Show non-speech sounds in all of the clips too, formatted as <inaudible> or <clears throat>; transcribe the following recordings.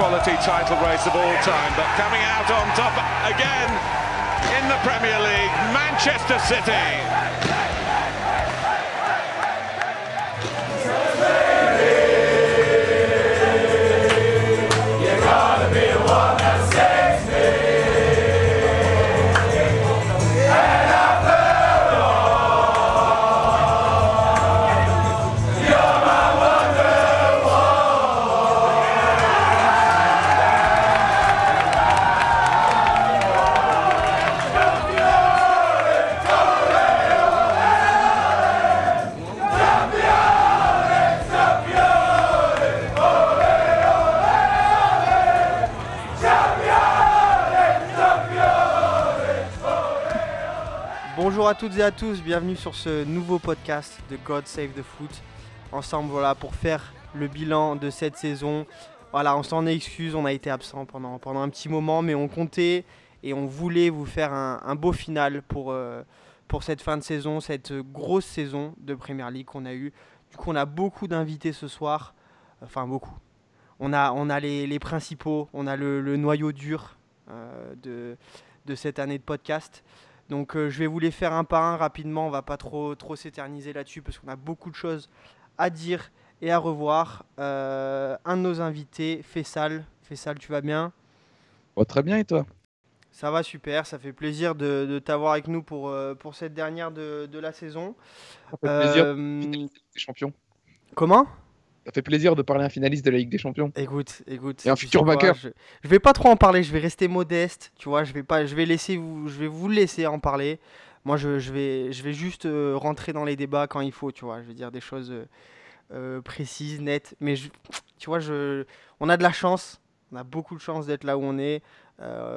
quality title race of all time, but coming out on top again in the Premier League, Manchester City. À toutes et à tous, bienvenue sur ce nouveau podcast de God Save the Foot. Ensemble, voilà, pour faire le bilan de cette saison. Voilà, on s'en excuse, on a été absent pendant, pendant un petit moment, mais on comptait et on voulait vous faire un, beau final pour, euh, pour cette fin de saison, cette grosse saison de Premier League qu'on a eue. Du coup, on a beaucoup d'invités ce soir, enfin beaucoup. On a, on a les, principaux, on a le, noyau dur euh, de, de cette année de podcast. Donc euh, je vais vous les faire un par un rapidement, on va pas trop, trop s'éterniser là-dessus parce qu'on a beaucoup de choses à dire et à revoir. Euh, un de nos invités, Fessal. Fessal, tu vas bien? Oh, Très bien et toi? Ça va super, ça fait plaisir de, t'avoir avec nous pour, euh, pour cette dernière de, la saison. Ça fait plaisir, champion. Comment? Ça fait plaisir de parler à un finaliste de la Ligue des Champions. Écoute, écoute. Et un futur vainqueur. Je, je, vais pas trop en parler, je vais rester modeste. Tu vois, je vais pas, je vais laisser vous, je vais vous laisser en parler. Moi, je, je vais, je vais juste euh, rentrer dans les débats quand il faut. Tu vois, je vais dire des choses euh, euh, précises, nettes. Mais tu vois, je, on a de la chance. On a beaucoup de chance d'être là où on est.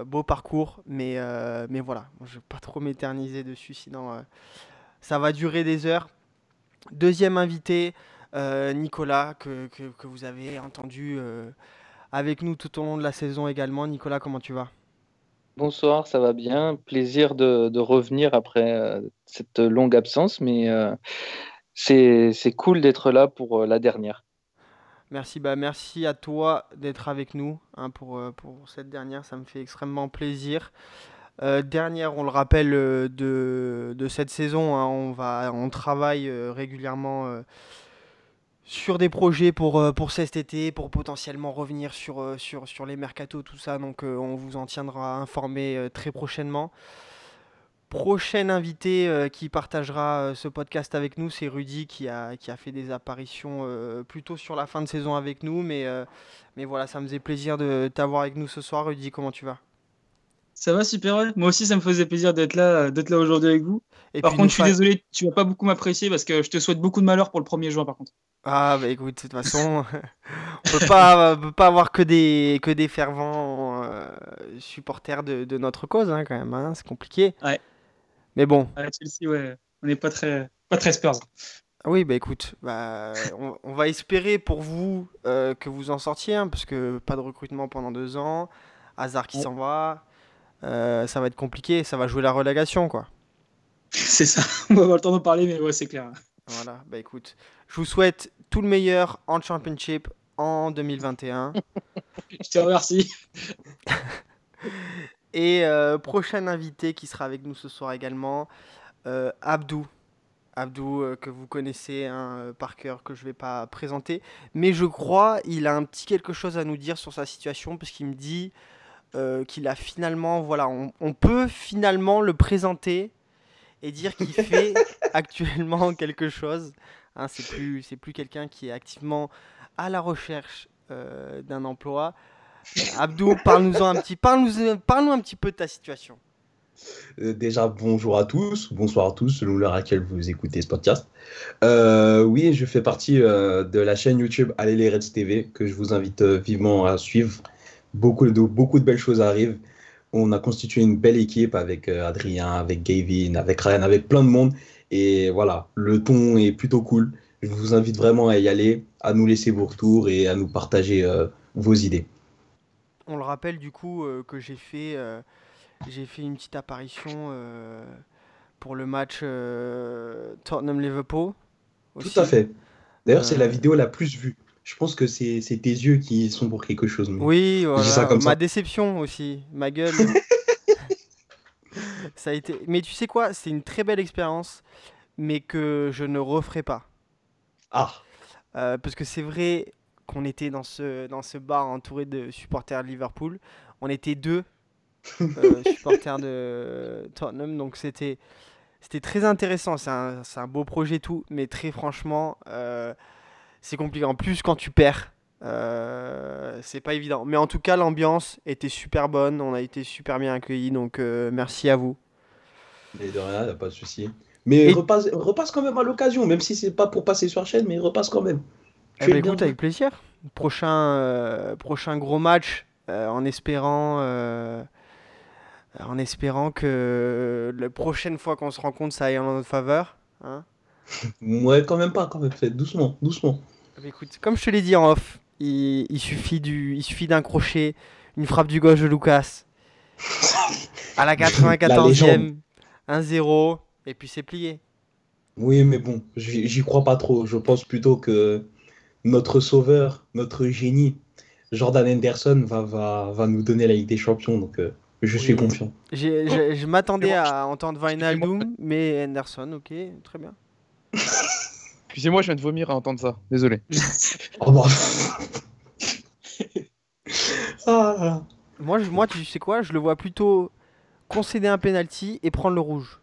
beau parcours, mais, mais voilà. je vais pas trop m'éterniser dessus, sinon ça va durer des heures. Deuxième invité. Euh, Nicolas, que, que, vous avez entendu euh, avec nous tout au long de la saison également. Nicolas, comment tu vas? Bonsoir, ça va bien. Plaisir de, de revenir après euh, cette longue absence, mais c'est cool d'être là pour la dernière. Merci, bah merci à toi d'être avec nous hein, pour, pour cette dernière, ça me fait extrêmement plaisir. dernière, on le rappelle, de, de cette saison, hein, on, va, on travaille régulièrement sur des projets pour, euh, pour cet été, pour potentiellement revenir sur, euh, sur, sur les mercatos, tout ça. Donc euh, on vous en tiendra informé très prochainement. Prochain invité qui partagera ce podcast avec nous, c'est Rudy qui a, qui a fait des apparitions plutôt sur la fin de saison avec nous. Mais, mais voilà, ça me faisait plaisir de t'avoir avec nous ce soir. Rudy, comment tu vas? Ça va super, moi aussi ça me faisait plaisir d'être là, d'être là aujourd'hui avec vous. Et par contre, je suis désolé, tu vas pas beaucoup m'apprécier parce que je te souhaite beaucoup de malheur pour le 1er juin par contre. Ah bah écoute, de toute façon, <laughs> on peut pas, peut pas avoir que des, que des fervents euh, supporters de, de, notre cause hein, quand même, hein, c'est compliqué. Ouais. Mais bon. Chelsea, ouais, on n'est pas très, pas très Spurs. Oui, bah écoute, bah, on, va espérer pour vous euh, que vous en sortiez, hein, parce que pas de recrutement pendant deux ans, hasard qui s'en va, euh, ça va être compliqué, ça va jouer la relégation quoi. <laughs> C'est ça, <laughs> on va avoir le temps d'en parler, mais ouais, c'est clair. Voilà, bah écoute, je vous souhaite tout le meilleur en Championship en 2021. je te remercie. <laughs> Et euh, prochain invité qui sera avec nous ce soir également, euh, Abdou. Abdou, euh, que vous connaissez hein, par cœur, que je ne vais pas présenter. Mais je crois il a un petit quelque chose à nous dire sur sa situation, parce qu'il me dit qu'il a finalement, voilà, on, peut finalement le présenter et dire qu'il <laughs> fait actuellement quelque chose. Hein, c'est plus, c'est plus quelqu'un qui est activement à la recherche euh, d'un emploi. Abdou, <laughs> parle-nous un petit, parle-nous, parle-nous un petit peu de ta situation. Euh, déjà, bonjour à tous, bonsoir à tous, selon l'heure à laquelle vous écoutez ce podcast. Euh, oui, je fais partie de la chaîne YouTube Allez les Reds TV, que je vous invite vivement à suivre. Beaucoup de, beaucoup de belles choses arrivent on a constitué une belle équipe avec Adrien, avec Gavin, avec Ryan, avec plein de monde. Et voilà, le ton est plutôt cool. Je vous invite vraiment à y aller, à nous laisser vos retours et à nous partager euh, vos idées. On le rappelle du coup euh, que j'ai fait, j'ai fait une petite apparition pour le match Tottenham-Liverpool. Tout à fait. D'ailleurs, c'est la vidéo la plus vue je pense que c'est tes yeux qui sont pour quelque chose. Oui, voilà. ma déception aussi, ma gueule. <laughs> ça a été. Mais tu sais quoi, c'est une très belle expérience, mais que je ne referai pas. Ah. Euh, parce que c'est vrai qu'on était dans ce, dans ce bar entouré de supporters de Liverpool. On était deux <laughs> euh, supporters de Tottenham, donc c'était c'était très intéressant. C'est un, un, beau projet tout, mais très franchement, euh, c'est compliqué. En plus, quand tu perds, euh, c'est pas évident. Mais en tout cas, l'ambiance était super bonne. On a été super bien accueillis. Donc, euh, merci à vous. Mais de rien, a pas de souci. Mais repasse, repasse quand même à l'occasion, même si c'est pas pour passer sur la chaîne, mais repasse quand même. Eh ben, écoute, avec plaisir. Prochain, euh, prochain gros match, en espérant. en espérant que la prochaine fois qu'on se rencontre, ça aille en notre faveur. Hein <laughs> ouais, quand même pas, quand même. Doucement, doucement. Écoute, comme je te l'ai dit en off, il, suffit du, il suffit d'un crochet, une frappe du gauche de Lucas. <laughs> à la 94e, 1-0, et puis c'est plié. Oui, mais bon, j'y crois pas trop. Je pense plutôt que notre sauveur, notre génie, Jordan Henderson, va, va, va nous donner la Ligue des Champions. Donc, euh, je suis confiant. Je m'attendais à entendre Wijnaldum, mais Henderson, ok, très bien. <laughs> Excusez-moi, je viens de vomir à entendre ça. Désolé. <laughs> oh, bah. <laughs> ah, moi, je, moi, tu sais quoi Je le vois plutôt concéder un penalty et prendre le rouge.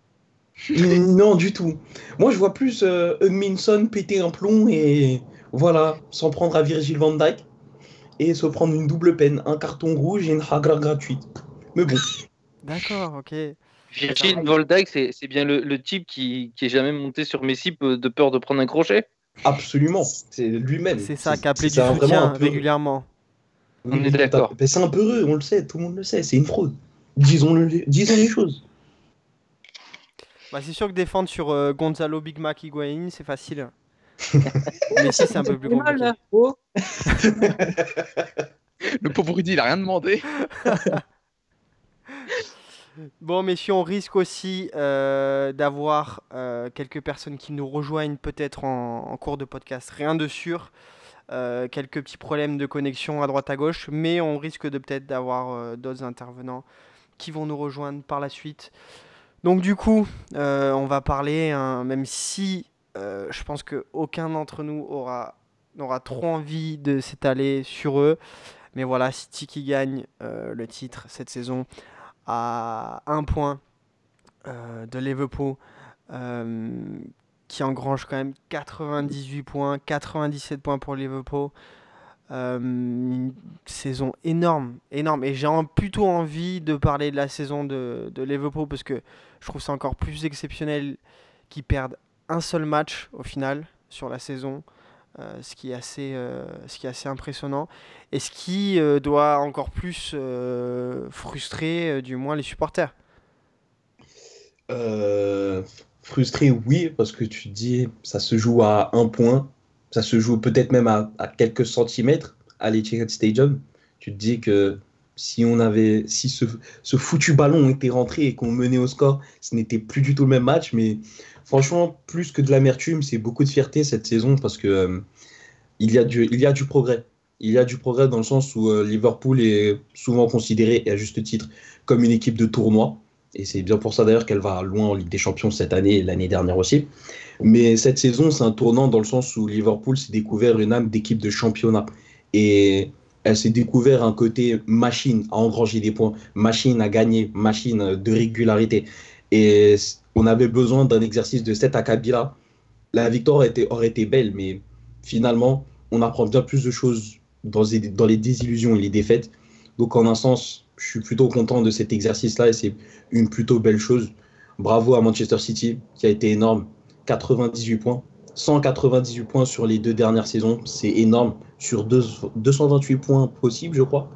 Non, du tout. Moi, je vois plus euh, Minson péter un plomb et voilà, s'en prendre à Virgil van Dijk et se prendre une double peine, un carton rouge et une hagra gratuite. Mais bon. D'accord, ok. Virgil Van c'est bien le, type qui, qui est jamais monté sur Messi de peur de prendre un crochet? Absolument, c'est lui-même. C'est ça qui a appelé du soutien régulièrement. On est d'accord. C'est un peu heureux, on le sait, tout le monde le sait, c'est une fraude. Disons, -le, disons les choses. Bah, c'est sûr que défendre sur euh, Gonzalo Big Mac Higuain, c'est facile. <laughs> Mais si, c'est un peu plus compliqué. <laughs> Oh. le pauvre Rudy, il a rien demandé. <laughs> Bon, messieurs, on risque aussi euh, d'avoir euh, quelques personnes qui nous rejoignent peut-être en, cours de podcast. Rien de sûr. Euh, quelques petits problèmes de connexion à droite à gauche, mais on risque peut-être d'avoir d'autres intervenants qui vont nous rejoindre par la suite. Donc du coup, on va parler, hein, même si je pense qu'aucun d'entre nous aura, n'aura trop envie de s'étaler sur eux. Mais voilà, City qui gagne le titre cette saison à un point euh, de Liverpool euh, qui engrange quand même 98 points, 97 points pour Liverpool. Euh, une saison énorme, énorme. Et j'ai plutôt envie de parler de la saison de, de Liverpool parce que je trouve ça encore plus exceptionnel qu'ils perdent un seul match au final sur la saison. Euh, ce, qui est assez, euh, ce qui est assez impressionnant et ce qui euh, doit encore plus frustrer du moins les supporters. frustré, oui, parce que tu dis ça se joue à un point, ça se joue peut-être même à, quelques centimètres à l'Etihad Stadium. Tu te dis que si on avait, si ce, foutu ballon était rentré et qu'on menait au score, ce n'était plus du tout le même match, mais franchement, plus que de l'amertume, c'est beaucoup de fierté cette saison parce que il, y a du, il y a du progrès. Il y a du progrès dans le sens où euh, Liverpool est souvent considéré, et à juste titre, comme une équipe de tournoi. Et c'est bien pour ça d'ailleurs qu'elle va loin en Ligue des Champions cette année et l'année dernière aussi. Mais cette saison, c'est un tournant dans le sens où Liverpool s'est découvert une âme d'équipe de championnat. Et elle s'est découvert un côté machine à engranger des points, machine à gagner, machine de régularité. Et on avait besoin d'un exercice de cet acabit-là. La victoire aurait été, belle, mais finalement, on apprend bien plus de choses dans, dans les désillusions et les défaites. Donc, en un sens, je suis plutôt content de cet exercice-là et c'est une plutôt belle chose. Bravo à Manchester City, qui a été énorme. 98 points. 198 points sur les deux dernières saisons, c'est énorme. Sur 228 points possibles, je crois.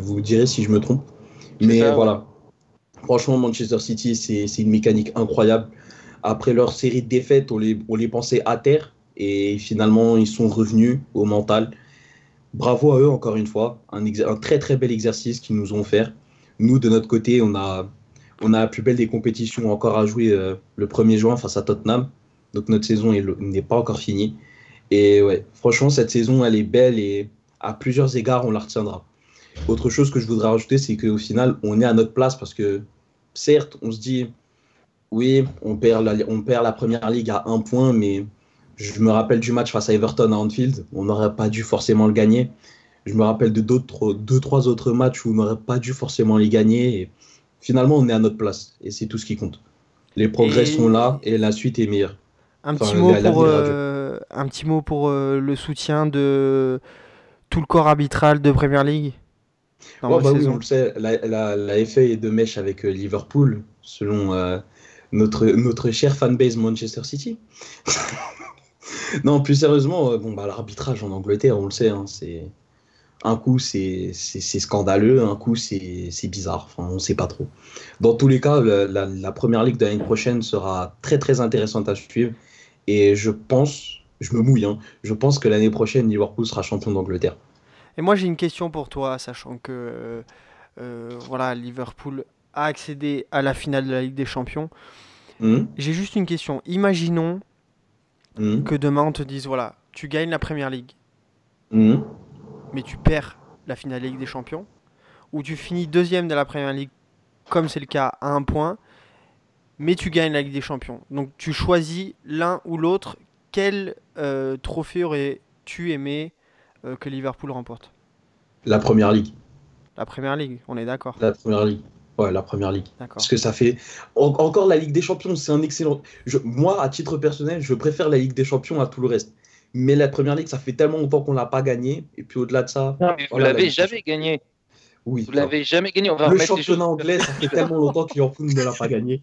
Vous direz si je me trompe. Mais voilà, Franchement, Manchester City, c'est une mécanique incroyable. Après leur série de défaites, on les, on les pensait à terre et finalement, ils sont revenus au mental. Bravo à eux, encore une fois. Un, très très bel exercice qu'ils nous ont fait. Nous, de notre côté, on a, on a la plus belle des compétitions encore à jouer euh, le 1er juin face à Tottenham. Donc notre saison n'est pas encore finie. Et ouais, franchement, cette saison, elle est belle et à plusieurs égards, on la retiendra. Autre chose que je voudrais rajouter, c'est qu'au final, on est à notre place parce que, certes, on se dit, oui, on perd la, on perd la première ligue à un point, mais je me rappelle du match face à Everton à Anfield, on n'aurait pas dû forcément le gagner. Je me rappelle de d'autres, deux, trois autres matchs où on n'aurait pas dû forcément les gagner. Et finalement, on est à notre place et c'est tout ce qui compte. Les progrès sont là et la suite est meilleure. Un petit mot pour, euh, un petit mot pour euh, le soutien de tout le corps arbitral de Premier League? bah oui, on le sait, la, la, FA est de mèche avec euh, Liverpool, selon notre, notre cher fanbase Manchester City. <laughs> non, plus sérieusement, bon, bah, l'arbitrage en Angleterre, on le sait, hein, c'est un coup c'est scandaleux, un coup c'est bizarre, enfin, on ne sait pas trop. Dans tous les cas, la, la première ligue de l'année prochaine sera très très intéressante à suivre. Et je pense, je me mouille, hein, je pense que l'année prochaine, Liverpool sera champion d'Angleterre. Et moi, j'ai une question pour toi, sachant que euh, voilà, Liverpool a accédé à la finale de la Ligue des Champions. Hmm. J'ai juste une question. Imaginons hmm. que demain on te dise voilà, tu gagnes la Première Ligue, hmm. mais tu perds la finale Ligue des Champions, ou tu finis deuxième de la Première Ligue, comme c'est le cas à un point, mais tu gagnes la Ligue des Champions. Donc tu choisis l'un ou l'autre. Quel euh, trophée aurais-tu aimé euh, que Liverpool remporte? La Première Ligue. La Première Ligue, on est d'accord. La Première Ligue. Ouais, la Première Ligue. Parce que ça fait... encore la Ligue des Champions, c'est un excellent... Moi, à titre personnel, je préfère la Ligue des Champions à tout le reste. Mais la Première Ligue, ça fait tellement longtemps qu'on l'a pas gagné. Et puis au-delà de ça... vous l'avez jamais gagné. Oui. Vous l'avez jamais gagné. On va le championnat anglais, ça fait tellement longtemps que Liverpool ne l'a pas gagné.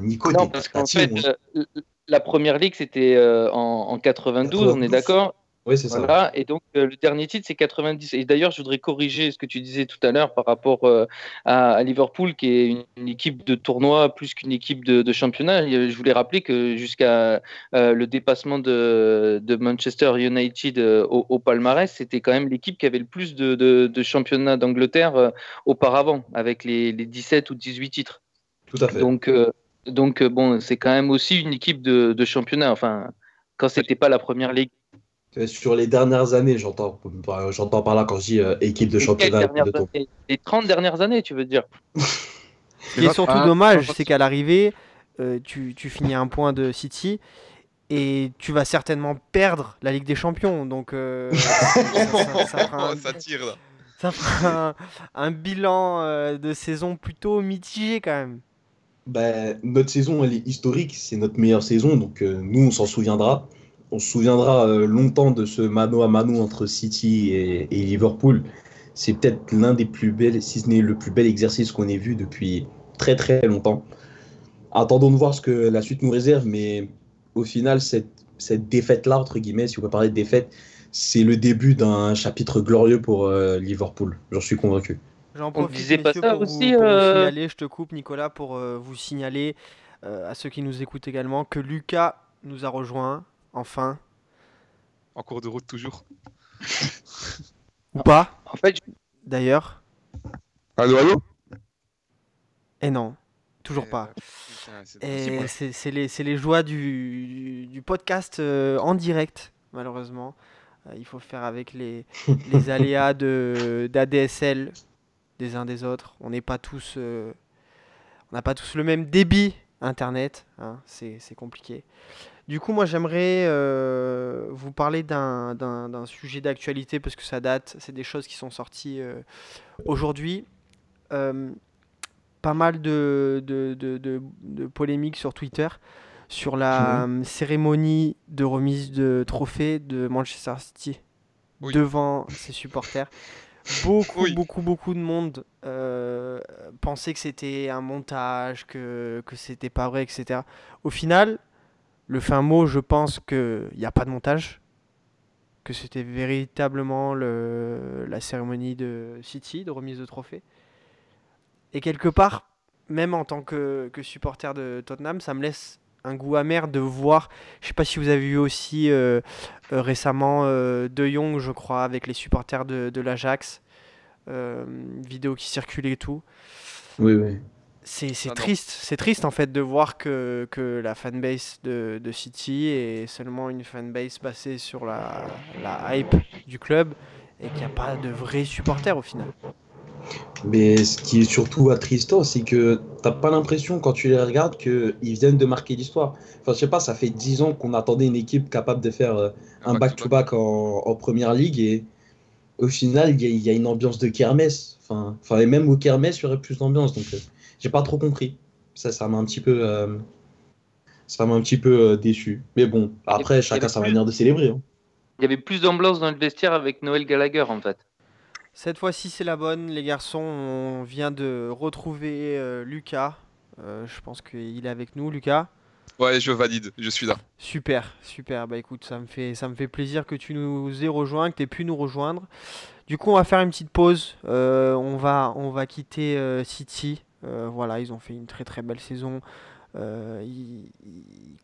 Nico, non, parce qu'en fait, euh, la première ligue, c'était euh, en, 92, on est d'accord? Oui, c'est ça. Et donc, euh, le dernier titre, c'est 90. Et d'ailleurs, je voudrais corriger ce que tu disais tout à l'heure par rapport à, Liverpool, qui est une, équipe de tournoi plus qu'une équipe de, championnat. Je voulais rappeler que jusqu'à le dépassement de, Manchester United au, palmarès, c'était quand même l'équipe qui avait le plus de, championnats d'Angleterre auparavant, avec les, les, 17 ou 18 titres. Tout à fait. Donc, donc, euh, bon, c'est quand même aussi une équipe de, championnat. Enfin, quand c'était pas la première ligue. Sur les dernières années, j'entends, j'entends par là quand je dis euh, équipe de championnat. les 30 dernières années, tu veux dire? Ce qui est surtout dommage, c'est qu'à l'arrivée, euh, tu, tu, finis un point de City et tu vas certainement perdre la Ligue des Champions. Donc, <laughs> ça, tire là. Ça fera un bilan de saison plutôt mitigé quand même. Bah, notre saison, elle est historique, c'est notre meilleure saison, donc euh, nous, on s'en souviendra. On se souviendra euh, longtemps de ce mano à mano entre City et, Liverpool. C'est peut-être l'un des plus belles, si ce n'est le plus bel exercice qu'on ait vu depuis très très longtemps. Attendons de voir ce que la suite nous réserve, mais au final, cette, cette défaite-là, entre guillemets, si on peut parler de défaite, c'est le début d'un chapitre glorieux pour euh, Liverpool. J'en suis convaincu. J'en profite pas ça pour aussi, vous, euh signaler, je te coupe Nicolas, pour euh, vous signaler euh, à ceux qui nous écoutent également que Lucas nous a rejoint, enfin. En cours de route toujours. <laughs> Ou pas En fait, d'ailleurs. Allô, allô? Et non, toujours pas. c'est les, les, joies du, du podcast en direct, malheureusement. il faut faire avec les, <laughs> les aléas d'ADSL des uns des autres. On n'est pas tous, euh, on n'a pas tous le même débit internet. Hein, c'est compliqué. Du coup, moi, j'aimerais euh, vous parler d'un sujet d'actualité parce que ça date. C'est des choses qui sont sorties euh, aujourd'hui. pas mal de, de, de, polémiques sur Twitter sur la cérémonie de remise de trophée de Manchester City devant ses supporters. Beaucoup, beaucoup, beaucoup de monde euh, pensait que c'était un montage, que, que c'était pas vrai, etc. Au final, le fin mot, je pense qu'il n'y a pas de montage, que c'était véritablement le, la cérémonie de City, de remise de trophée. Et quelque part, même en tant que, que supporter de Tottenham, ça me laisse un goût amer de voir. Je sais pas si vous avez vu aussi euh, euh, récemment euh, De Jong, je crois, avec les supporters de, de l'Ajax. vidéo qui circulait et tout. Oui, oui. C'est triste, c'est triste en fait de voir que, que la fanbase de, de, City est seulement une fanbase basée sur la, la hype du club et qu'il n'y a pas de vrais supporters au final. Mais ce qui est surtout attristant, c'est que t'as pas l'impression quand tu les regardes qu'ils viennent de marquer l'histoire. Enfin, je sais pas, ça fait 10 ans qu'on attendait une équipe capable de faire euh, un back-to-back en, en, première ligue et au final, il y, a une ambiance de kermesse. Enfin, enfin et même au kermesse, il y aurait plus d'ambiance. Donc, euh, j'ai pas trop compris. Ça, ça m'a un petit peu, euh, ça m'a un petit peu déçu. Mais bon, après, chacun sa manière de célébrer. Hein. Il y avait plus d'ambiance dans le vestiaire avec Noël Gallagher, en fait. Cette fois-ci, c'est la bonne, les garçons. On vient de retrouver euh, Lucas. Euh, je pense qu'il est avec nous, Lucas. Ouais, je valide, je suis là. Super, super. Bah écoute, ça me fait, ça me fait plaisir que tu nous aies rejoint, que tu aies pu nous rejoindre. Du coup, on va faire une petite pause. Euh, on, va, on va quitter City. voilà, ils ont fait une très très belle saison. ils,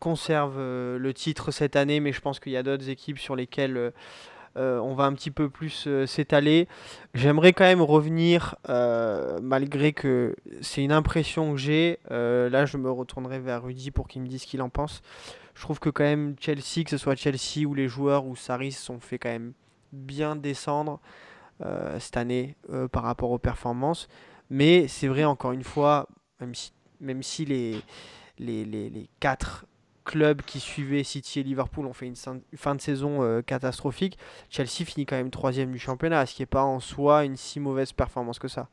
conservent le titre cette année, mais je pense qu'il y a d'autres équipes sur lesquelles euh, on va un petit peu plus euh, s'étaler. J'aimerais quand même revenir, euh, malgré que c'est une impression que j'ai. là, je me retournerai vers Rudy pour qu'il me dise ce qu'il en pense. Je trouve que quand même Chelsea, que ce soit Chelsea ou les joueurs ou Saris, sont fait quand même bien descendre cette année par rapport aux performances. Mais c'est vrai, encore une fois, même si, les, les, les quatre clubs qui suivaient City et Liverpool ont fait une fin de saison euh, catastrophique, Chelsea finit quand même troisième du championnat, ce qui n'est pas en soi une si mauvaise performance que ça.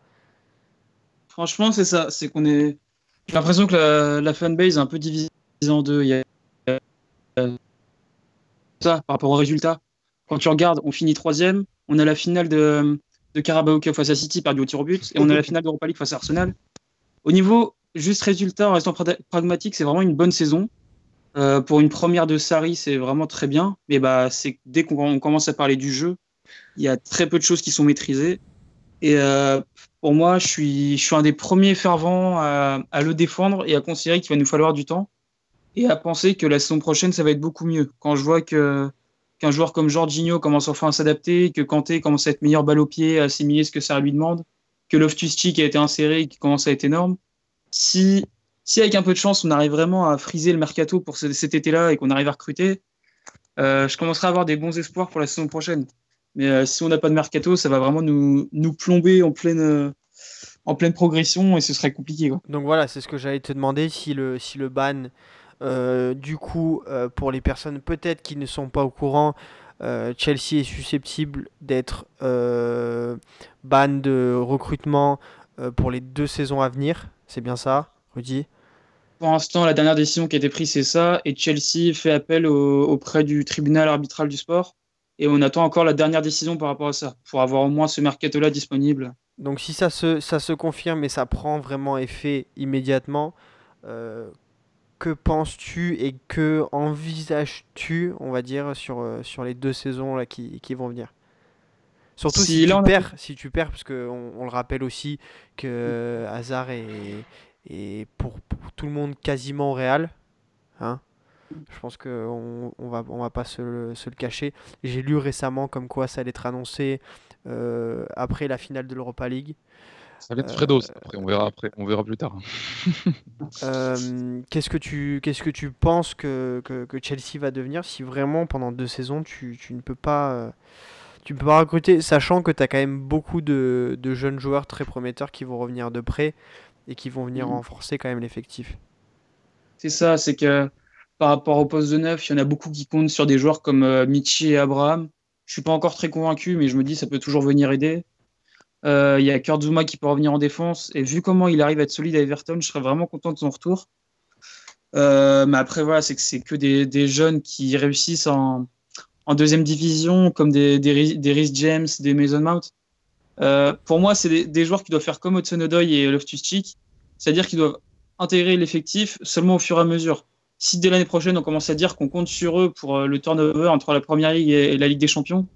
Franchement, c'est ça. C'est qu'on est. J'ai l'impression que la, fanbase est un peu divisée en deux. Il ça par rapport aux résultats. Quand tu regardes, on finit troisième. On a la finale de, de Carabao Cup face à City, perdu au tir au but, et on a la finale d'Europa League face à Arsenal. Au niveau juste résultat, en restant pragmatique, c'est vraiment une bonne saison. Euh, pour une première de Sari, c'est vraiment très bien. Mais bah, c'est dès qu'on commence à parler du jeu, il y a très peu de choses qui sont maîtrisées. Et euh, pour moi, je suis, je suis un des premiers fervents à, à le défendre et à considérer qu'il va nous falloir du temps et à penser que la saison prochaine, ça va être beaucoup mieux. Quand je vois que qu'un joueur comme Jorginho commence enfin à s'adapter, que Kanté commence à être meilleur balle au pied, à assimiler ce que ça lui demande, que Loftus-Cheek a été inséré et qui commence à être énorme. Si si avec un peu de chance, on arrive vraiment à friser le mercato pour cet été-là et qu'on arrive à recruter, euh, je commencerai à avoir des bons espoirs pour la saison prochaine. Mais euh, si on n'a pas de mercato, ça va vraiment nous, nous plomber en pleine, euh, en pleine progression et ce serait compliqué. Donc voilà, c'est ce que j'allais te demander. Si le, si le ban, du coup, pour les personnes peut-être qui ne sont pas au courant, Chelsea est susceptible d'être ban de recrutement pour les deux saisons à venir. C'est bien ça? Rudy Pour l'instant, la dernière décision qui a été prise, c'est ça. Et Chelsea fait appel auprès du tribunal arbitral du sport. Et on attend encore la dernière décision par rapport à ça, pour avoir au moins ce mercato-là disponible. Donc si ça se, ça se confirme et ça prend vraiment effet immédiatement, euh, que penses-tu et que envisages-tu, on va dire, sur, euh, sur les deux saisons là, qui, qui vont venir? Surtout si, tu perds, si tu perds, parce qu'on on le rappelle aussi que Hazard est, et pour, tout le monde quasiment au Real. Hein je pense qu'on on va, on va pas se, se le cacher. J'ai lu récemment comme quoi ça allait être annoncé euh, après la finale de l'Europa League. Ça va être Fredo, euh, après, on verra après, on verra plus tard. <laughs> euh, qu'est-ce que tu qu'est-ce que tu penses que, que, que, Chelsea va devenir si vraiment pendant deux saisons tu, tu ne peux pas euh, tu peux pas recruter, sachant que tu as quand même beaucoup de, de, jeunes joueurs très prometteurs qui vont revenir de près et qui vont venir mm. renforcer quand même l'effectif. C'est ça, c'est que par rapport au poste de neuf, il y en a beaucoup qui comptent sur des joueurs comme euh, Michi et Abraham. Je suis pas encore très convaincu, mais je me dis ça peut toujours venir aider. Euh, il y a Kurt Zuma qui peut revenir en défense. Et vu comment il arrive à être solide à Everton, je serais vraiment content de son retour. Euh, mais après, voilà, c'est que c'est que des, des, jeunes qui réussissent en, en deuxième division, comme des, des, des Rhys James, des Mason Mount. Euh, pour moi, c'est des, joueurs qui doivent faire comme Hudson-Odoi et Loftus-Cheek, c'est-à-dire qu'ils doivent intégrer l'effectif seulement au fur et à mesure. Si dès l'année prochaine, on commence à dire qu'on compte sur eux pour euh, le turnover entre la Première Ligue et, la Ligue des Champions,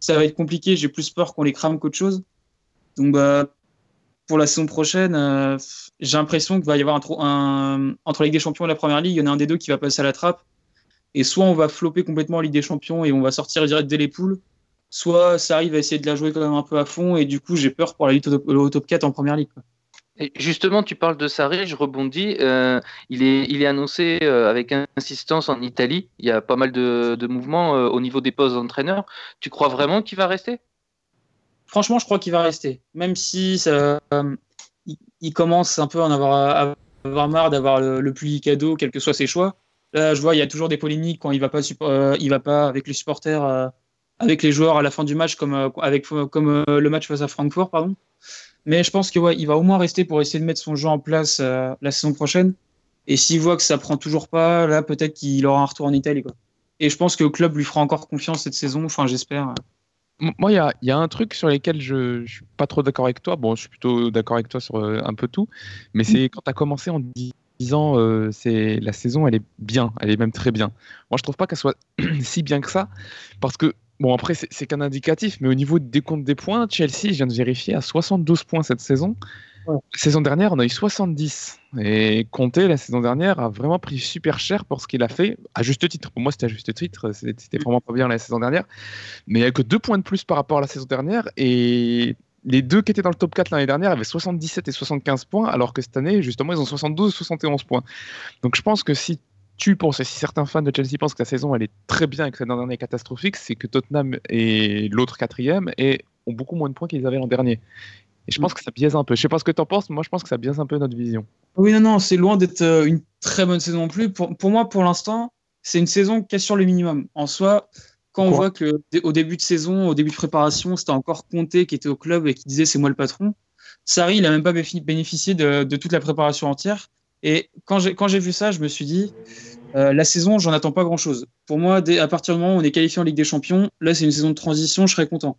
ça va être compliqué. J'ai plus peur qu'on les crame qu'autre chose. Donc, bah, pour la saison prochaine, euh, j'ai l'impression qu'il va y avoir un, entre la Ligue des Champions et la Première Ligue, il y en a un des deux qui va passer à la trappe. Et soit on va flopper complètement en Ligue des Champions et on va sortir direct dès les poules, soit ça arrive à essayer de la jouer quand même un peu à fond et du coup j'ai peur pour la lutte au, top 4 en première ligue. Et justement, tu parles de Sarri, je rebondis. Euh, il, est, il est annoncé euh, avec insistance en Italie. Il y a pas mal de, de mouvements euh, au niveau des postes d'entraîneur. Tu crois vraiment qu'il va rester? Franchement, je crois qu'il va rester. Même si ça, il, il, commence un peu à en avoir, à avoir marre d'avoir le, le, plus cadeau, quels que soient ses choix. Là, je vois, il y a toujours des polémiques quand il va pas, il va pas avec les supporters, avec les joueurs à la fin du match, comme, avec, comme le match face à Francfort, pardon. Mais je pense qu'il ouais, va au moins rester pour essayer de mettre son jeu en place euh, la saison prochaine. Et s'il voit que ça prend toujours pas, là, peut-être qu'il aura un retour en Italie. Quoi. Et je pense que le club lui fera encore confiance cette saison. Enfin, j'espère. Moi, il y, y a, un truc sur lequel je ne suis pas trop d'accord avec toi. Bon, je suis plutôt d'accord avec toi sur euh, un peu tout. Mais c'est quand tu as commencé en disant euh, la saison, elle est bien, elle est même très bien. Moi, je trouve pas qu'elle soit <clears throat> si bien que ça. Parce que Bon, après, c'est qu'un indicatif, mais au niveau des comptes des points, Chelsea, je viens de vérifier, à 72 points cette saison. Ouais. La saison dernière, on a eu 70. Et Conte, la saison dernière, a vraiment pris super cher pour ce qu'il a fait, à juste titre. Pour moi, c'était à juste titre. C'était vraiment pas bien la saison dernière. Mais il n'y a que deux points de plus par rapport à la saison dernière. Et les deux qui étaient dans le top 4 l'année dernière avaient 77 et 75 points, alors que cette année, justement, ils ont 72 et 71 points. Donc je pense que si tu penses, et si certains fans de Chelsea pensent que la saison elle est très bien et que cette dernière est catastrophique, c'est que Tottenham et l'autre quatrième et ont beaucoup moins de points qu'ils avaient l'an dernier. Et je pense que ça biaise un peu. Je sais pas ce que tu en penses, mais moi je pense que ça biaise un peu notre vision. Oui, non, non, c'est loin d'être euh, une très bonne saison non plus. Pour, pour moi, pour l'instant, c'est une saison qui est sur le minimum. En soi, quand on voit que au début de saison, au début de préparation, c'était encore Conte qui était au club et qui disait c'est moi le patron. Sarri, il a même pas bénéficié de, de toute la préparation entière. Et quand j'ai vu ça, je me suis dit, euh, la saison, j'en attends pas grand-chose. Pour moi, dès, à partir du moment où on est qualifié en Ligue des Champions, là, c'est une saison de transition, je serais content.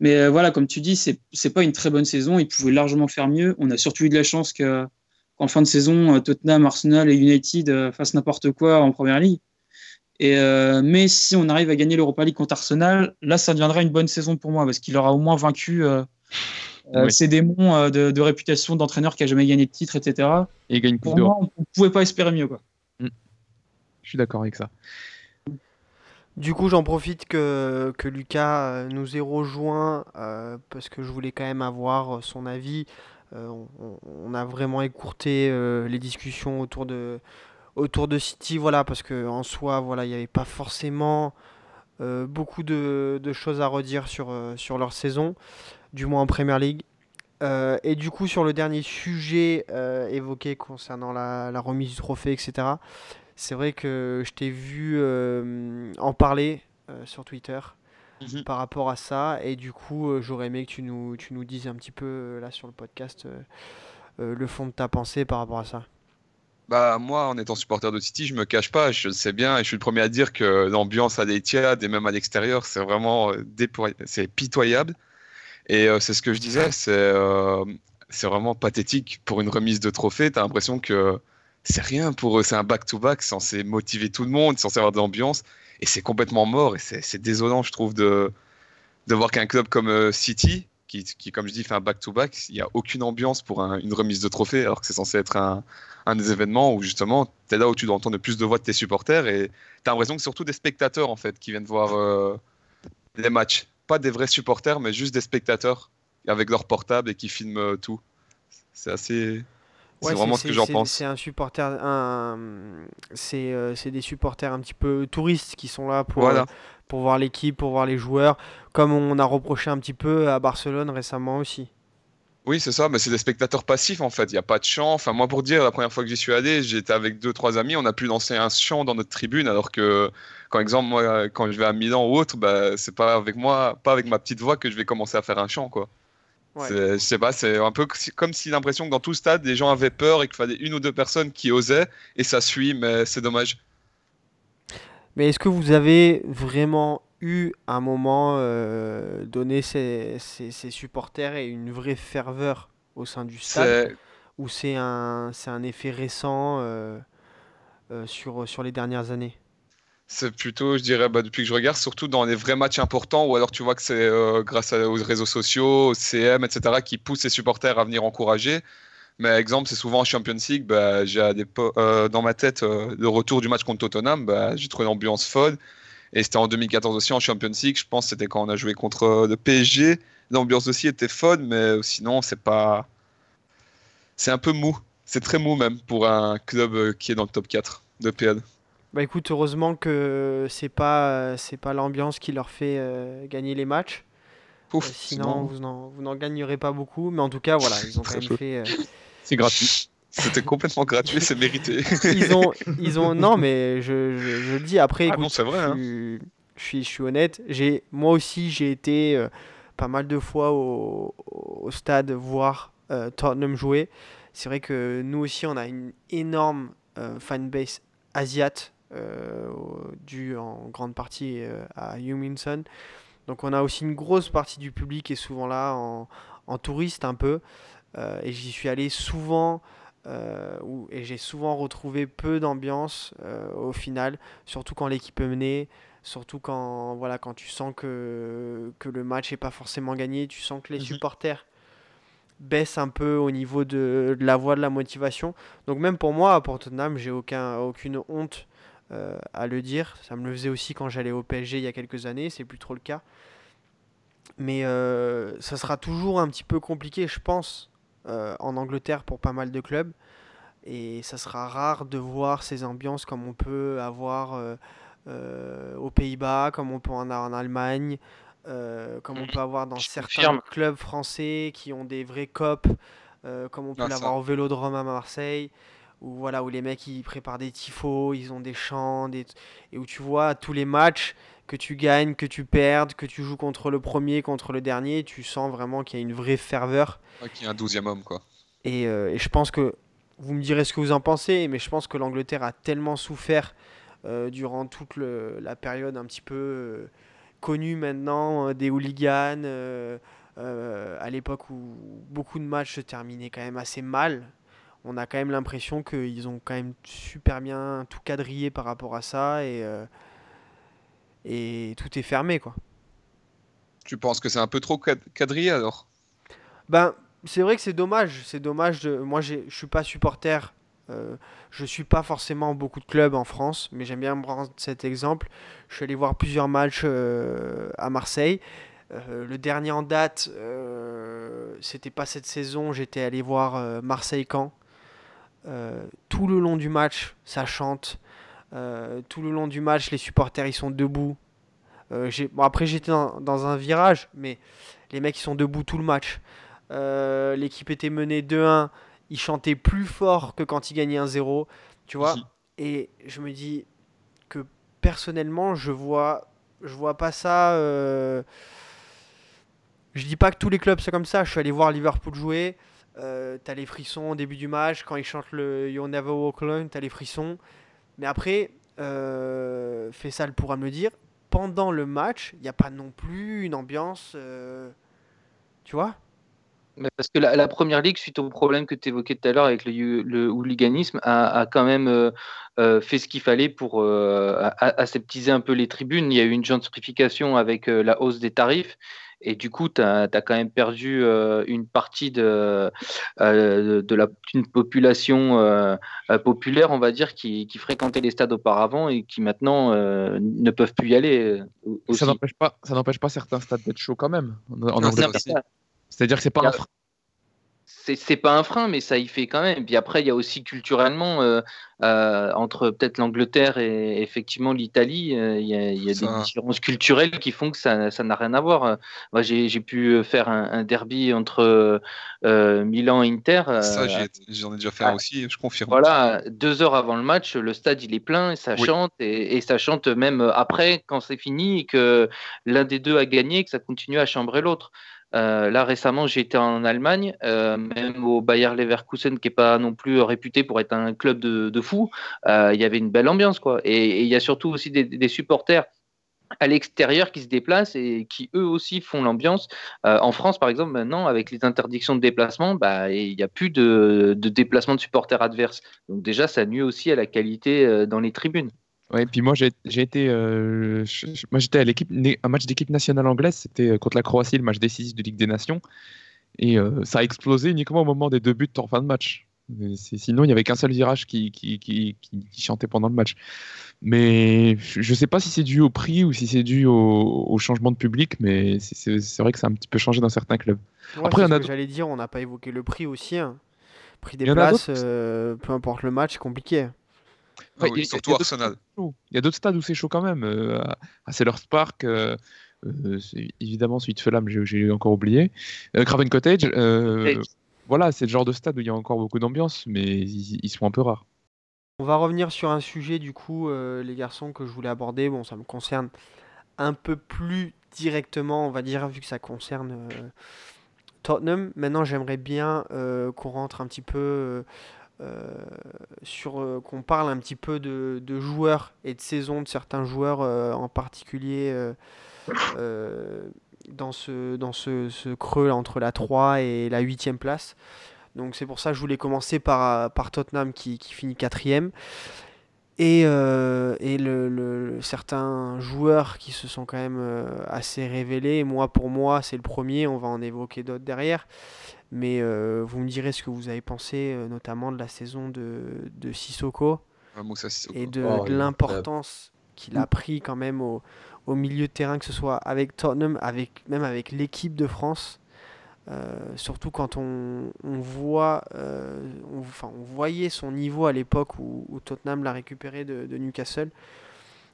Mais euh, voilà, comme tu dis, c'est pas une très bonne saison. Ils pouvaient largement faire mieux. On a surtout eu de la chance qu'en fin de saison, euh, Tottenham, Arsenal et United fassent n'importe quoi en Première Ligue. Et euh, mais si on arrive à gagner l'Europa League contre Arsenal, là, ça deviendra une bonne saison pour moi parce qu'il aura au moins vaincu euh, oui. ces démons euh, de, de, réputation d'entraîneur qui a jamais gagné de titre, etc. Et il gagne Pour moi, on ne pouvait pas espérer mieux. Quoi. Mm. Je suis d'accord avec ça. Du coup, j'en profite que, que, Lucas euh, nous ait rejoint euh, parce que je voulais quand même avoir son avis. Euh, on, a vraiment écourté les discussions autour de, autour de City, voilà, parce qu'en soi, voilà, il n'y avait pas forcément beaucoup de, de, choses à redire sur, sur leur saison du moins en Premier League. Euh, et du coup, sur le dernier sujet euh, évoqué concernant la, remise du trophée, etc., c'est vrai que je t'ai vu euh, en parler sur Twitter -hmm. par rapport à ça. Et du coup, j'aurais aimé que tu nous, tu nous dises un petit peu là sur le podcast le fond de ta pensée par rapport à ça. Bah, moi, en étant supporter de City, je me cache pas, je sais bien, et je suis le premier à dire que l'ambiance à l'Etihad et même à l'extérieur, c'est vraiment c'est pitoyable. Et euh, c'est ce que je disais, c'est euh, vraiment pathétique pour une remise de trophée. Tu as l'impression que c'est rien pour eux, c'est un back-to-back censé motiver tout le monde, censé avoir de l'ambiance, et c'est complètement mort. Et c'est désolant, je trouve, de, de voir qu'un club comme euh, City, qui, qui, comme je dis, fait un back-to-back, il n'y a aucune ambiance pour un, une remise de trophée, alors que c'est censé être un, un, des événements où justement, tu es là où tu dois entendre plus de voix de tes supporters, et tu as l'impression que surtout des spectateurs, en fait, qui viennent voir euh, les matchs pas des vrais supporters, mais juste des spectateurs avec leur portable et qui filment euh, tout. C'est assez. Ouais, c'est vraiment ce que j'en pense. C'est un supporter, un, c'est euh, des supporters un petit peu touristes qui sont là pour, voilà. euh, pour voir l'équipe, pour voir les joueurs, comme on a reproché un petit peu à Barcelone récemment aussi. Oui, c'est ça, mais c'est des spectateurs passifs en fait. Il n'y a pas de chant. Enfin, moi, pour dire, la première fois que j'y suis allé, j'étais avec deux, trois amis. On a pu lancer un chant dans notre tribune, alors que, par exemple, moi, quand je vais à Milan ou autre, bah, c'est pas avec moi, pas avec ma petite voix que je vais commencer à faire un chant, quoi. Ouais. Je sais pas, c'est un peu comme si l'impression que dans tout stade, les gens avaient peur et qu'il fallait une ou deux personnes qui osaient, et ça suit, mais c'est dommage. Mais est-ce que vous avez vraiment eu un moment euh, donné ses, ses, ses, supporters et une vraie ferveur au sein du stade ou c'est un, un effet récent euh, euh, sur, sur les dernières années? C'est plutôt, je dirais, bah, depuis que je regarde, surtout dans les vrais matchs importants, ou alors tu vois que c'est euh, grâce aux réseaux sociaux, au CM, etc., qui poussent les supporters à venir encourager. Mais exemple, c'est souvent en Champions League, bah, j'ai euh, dans ma tête euh, le retour du match contre Tottenham, bah, j'ai trouvé l'ambiance folle. Et c'était en 2014 aussi en Champions League, je pense c'était quand on a joué contre le PSG. L'ambiance aussi était folle, mais sinon, c'est pas. c'est un peu mou. C'est très mou même pour un club qui est dans le top 4 de PL. Bah écoute, heureusement que c'est pas c'est pas l'ambiance qui leur fait euh, gagner les matchs. Ouf, Euh, sinon, vous n'en vous n'en gagnerez pas beaucoup. Mais en tout cas, voilà, ils ont quand même fait. euh, <laughs> C'est gratuit. C'était complètement gratuit, c'est mérité. <laughs> ils ont ils ont non mais je, je, je le dis après. Ah écoute, non, c'est vrai, Je, hein. suis, je suis je suis honnête. J'ai moi aussi j'ai été euh, pas mal de fois au, au stade voir euh, Tottenham jouer. C'est vrai que nous aussi on a une énorme euh, fanbase asiate euh, due en grande partie euh, à Huminson. Donc on a aussi une grosse partie du public qui est souvent là en, en touriste un peu. Euh, et j'y suis allé souvent euh, où- et j'ai souvent retrouvé peu d'ambiance euh, au final, surtout quand l'équipe est menée, surtout quand, voilà, quand tu sens que, que le match n'est pas forcément gagné, tu sens que les Mhm. supporters baissent un peu au niveau de, de la voix de la motivation. Donc même pour moi, pour Tottenham, j'ai aucun, aucune honte euh, à le dire. Ça me le faisait aussi quand j'allais au PSG il y a quelques années, c'est plus trop le cas. Mais euh, ça sera toujours un petit peu compliqué, je pense, euh, en Angleterre pour pas mal de clubs. Et ça sera rare de voir ces ambiances comme on peut avoir aux Pays-Bas, comme on peut en avoir en Allemagne, comme on Mhm. peut avoir dans Je certains confirme. clubs français qui ont des vrais copes, comme on peut l'avoir au Vélodrome à Marseille, où, voilà, où les mecs ils préparent des tifos, ils ont des chants, des... et où tu vois tous les matchs que tu gagnes, que tu perdes, que tu joues contre le premier, contre le dernier, tu sens vraiment qu'il y a une vraie ferveur. Ouais, qui est un douzième homme, quoi. Et, euh, et je pense que, vous me direz ce que vous en pensez, mais je pense que l'Angleterre a tellement souffert euh, durant toute le- la période un petit peu euh, connue maintenant des hooligans, à l'époque où beaucoup de matchs se terminaient quand même assez mal. On a quand même l'impression qu'ils ont quand même super bien tout quadrillé par rapport à ça et, euh, et tout est fermé quoi. Tu penses que c'est un peu trop quadrillé alors? Ben, c'est vrai que c'est dommage. C'est dommage. De... Moi, je suis pas supporter. Euh, je suis pas forcément beaucoup de clubs en France, mais j'aime bien prendre cet exemple. Je suis allé voir plusieurs matchs euh, à Marseille. Euh, le dernier en date, euh, c'était pas cette saison. J'étais allé voir euh, Marseille-Caen. Euh, tout le long du match, ça chante. Euh, tout le long du match, les supporters ils sont debout. Euh, bon, après, j'étais dans, dans un virage, mais les mecs ils sont debout tout le match. L'équipe était menée 2-1. Ils chantaient plus fort que quand ils gagnaient 1-0. Tu vois. Et je me dis que personnellement, je vois, je vois pas ça. euh, Je dis pas que tous les clubs sont comme ça. Je suis allé voir Liverpool jouer. Euh, t'as les frissons au début du match. Quand ils chantent le You'll Never Walk Alone, t'as les frissons. Mais après, euh, Fessal pourra me dire. Pendant le match, il n'y a pas non plus une ambiance. euh, tu vois? Parce que la, première ligue, suite au problème que tu évoquais tout à l'heure avec le, le hooliganisme, a, quand même euh, euh, fait ce qu'il fallait pour aseptiser un peu les tribunes. Il y a eu une gentrification avec la hausse des tarifs. Et du coup, tu as, quand même perdu euh, une partie de, euh, de la, d'une population euh, populaire, on va dire, qui, qui fréquentait les stades auparavant et qui maintenant euh, ne peuvent plus y aller. aussi. Ça n'empêche pas, ça n'empêche pas certains stades d'être chauds quand même en, en C'est-à-dire que c'est pas un frein. C'est pas un frein, mais ça y fait quand même. Puis après, il y a aussi culturellement, euh, euh, entre peut-être l'Angleterre et effectivement l'Italie, euh, il y a, y des différences culturelles qui font que ça n'a rien à voir. Moi, j'ai pu faire un, un derby entre Milan et Inter. Ça, ai- j'en ai déjà fait un aussi, je confirme. voilà, deux heures avant le match, le stade il est plein et ça Oui. chante et, et ça chante même après quand c'est fini et que l'un des deux a gagné et que ça continue à chambrer l'autre. Euh, là récemment j'étais en Allemagne, euh, même au Bayer Leverkusen qui est pas non plus réputé pour être un club de, fous, euh, il y avait une belle ambiance quoi. Et il y a surtout aussi des, supporters à l'extérieur qui se déplacent et qui eux aussi font l'ambiance. En France, par exemple, maintenant, avec les interdictions de déplacement, bah, il n'y a plus de, déplacement de supporters adverses. Donc déjà, ça nuit aussi à la qualité dans les tribunes. Ouais, puis moi j'ai été, euh, je- je- moi j'étais à l'équipe, un match d'équipe nationale anglaise, c'était euh, contre la Croatie, le match décisif de Ligue des Nations, et euh, ça a explosé uniquement au moment des deux buts en fin de match. Sinon il n'y avait qu'un seul virage qui, qui, qui, qui- qui chantait pendant le match. Mais je ne sais pas si c'est dû au prix ou si c'est dû au, au changement de public, mais c'est- vrai que ça a un petit peu changé dans certains clubs. Ouais, Après, a j'allais dire, on n'a pas évoqué le prix aussi. hein. Prix des places, euh, peu importe le match, c'est compliqué. Ah Ouais, oui, il y a- il y a surtout d'autres Arsenal. Il y a d'autres stades où c'est chaud quand même. euh, à- Sellers Park, euh, euh, évidemment, celui de Fulham, j'ai encore oublié. Euh, Craven Cottage, euh, voilà, c'est le genre de stade où il y a encore beaucoup d'ambiance, mais ils, ils sont un peu rares. On va revenir sur un sujet du coup, euh, les garçons, que je voulais aborder. Bon, ça me concerne un peu plus directement, on va dire, vu que ça concerne euh, Tottenham. Maintenant, j'aimerais bien euh, qu'on rentre un petit peu sur, euh, qu'on parle un petit peu de, de joueurs et de saison de certains joueurs, euh, en particulier euh, euh, dans ce, dans ce, creux entre la 3 et la 8 place. Donc c'est pour ça que je voulais commencer par, par Tottenham qui, qui finit quatrième. Et, euh, et le, certains joueurs qui se sont quand même euh, assez révélés. Moi, pour moi, c'est le premier. On va en évoquer d'autres derrière. Mais euh, vous me direz ce que vous avez pensé, euh, notamment de la saison de, de Sissoko Moussa Sissoko. et de, Oh, de l'importance qu'il a pris quand même au, au milieu de terrain, que ce soit avec Tottenham, avec, même avec l'équipe de France. Euh, surtout quand on, on voit, euh, on, enfin, on voyait son niveau à l'époque où, où Tottenham l'a récupéré de, de Newcastle,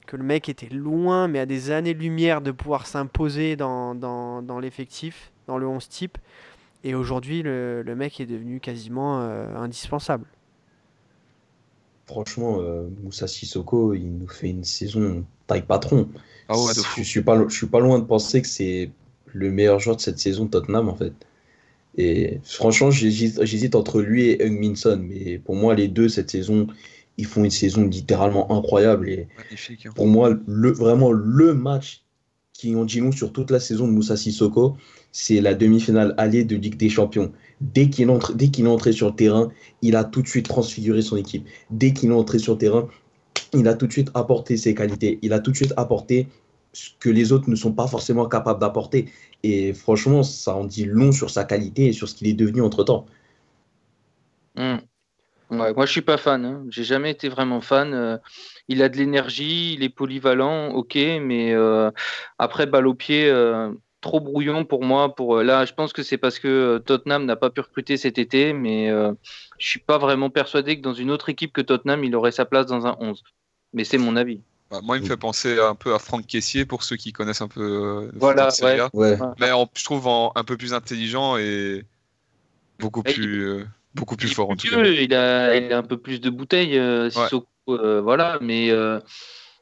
que le mec était loin, mais à des années-lumière de pouvoir s'imposer dans, dans, dans l'effectif, dans le 11 type. Et aujourd'hui, le, le mec est devenu quasiment euh, indispensable. Franchement, euh, Moussa Sissoko, il nous fait une saison taille patron. Ah ouais, je, suis pas, je suis pas loin de penser que c'est le meilleur joueur de cette saison de Tottenham, en fait. Et franchement, j'hésite, entre lui et Heung-Min Mais pour moi, les deux, cette saison, ils font une saison littéralement incroyable. Et Magnifique. hein. pour moi, le, vraiment le match qui en dit long sur toute la saison de Moussa Sissoko, c'est la demi-finale aller de Ligue des Champions. Dès qu'il entre, dès est entré sur le terrain, il a tout de suite transfiguré son équipe. Dès qu'il est entré sur le terrain, il a tout de suite apporté ses qualités. Il a tout de suite apporté ce que les autres ne sont pas forcément capables d'apporter. Et franchement, ça en dit long sur sa qualité et sur ce qu'il est devenu entre-temps. Hmm. Ouais, moi, je suis pas fan. hein. J'ai jamais été vraiment fan. Euh, il a de l'énergie, il est polyvalent, ok, mais euh, après, balle au pied, euh, trop brouillon pour moi. Pour là, je pense que c'est parce que Tottenham n'a pas pu recruter cet été, mais je suis pas vraiment persuadé que dans une autre équipe que Tottenham, il aurait sa place dans un 11. Mais c'est mon avis. Bah, moi, il me fait penser un peu à Franck Caissier pour ceux qui connaissent un peu Voilà. Ouais. Mais en- je trouve en- un peu plus intelligent et beaucoup plus, beaucoup plus Il fort en tout cas. il a, il a un peu plus de bouteilles, euh, Sissoko, euh, voilà, mais euh,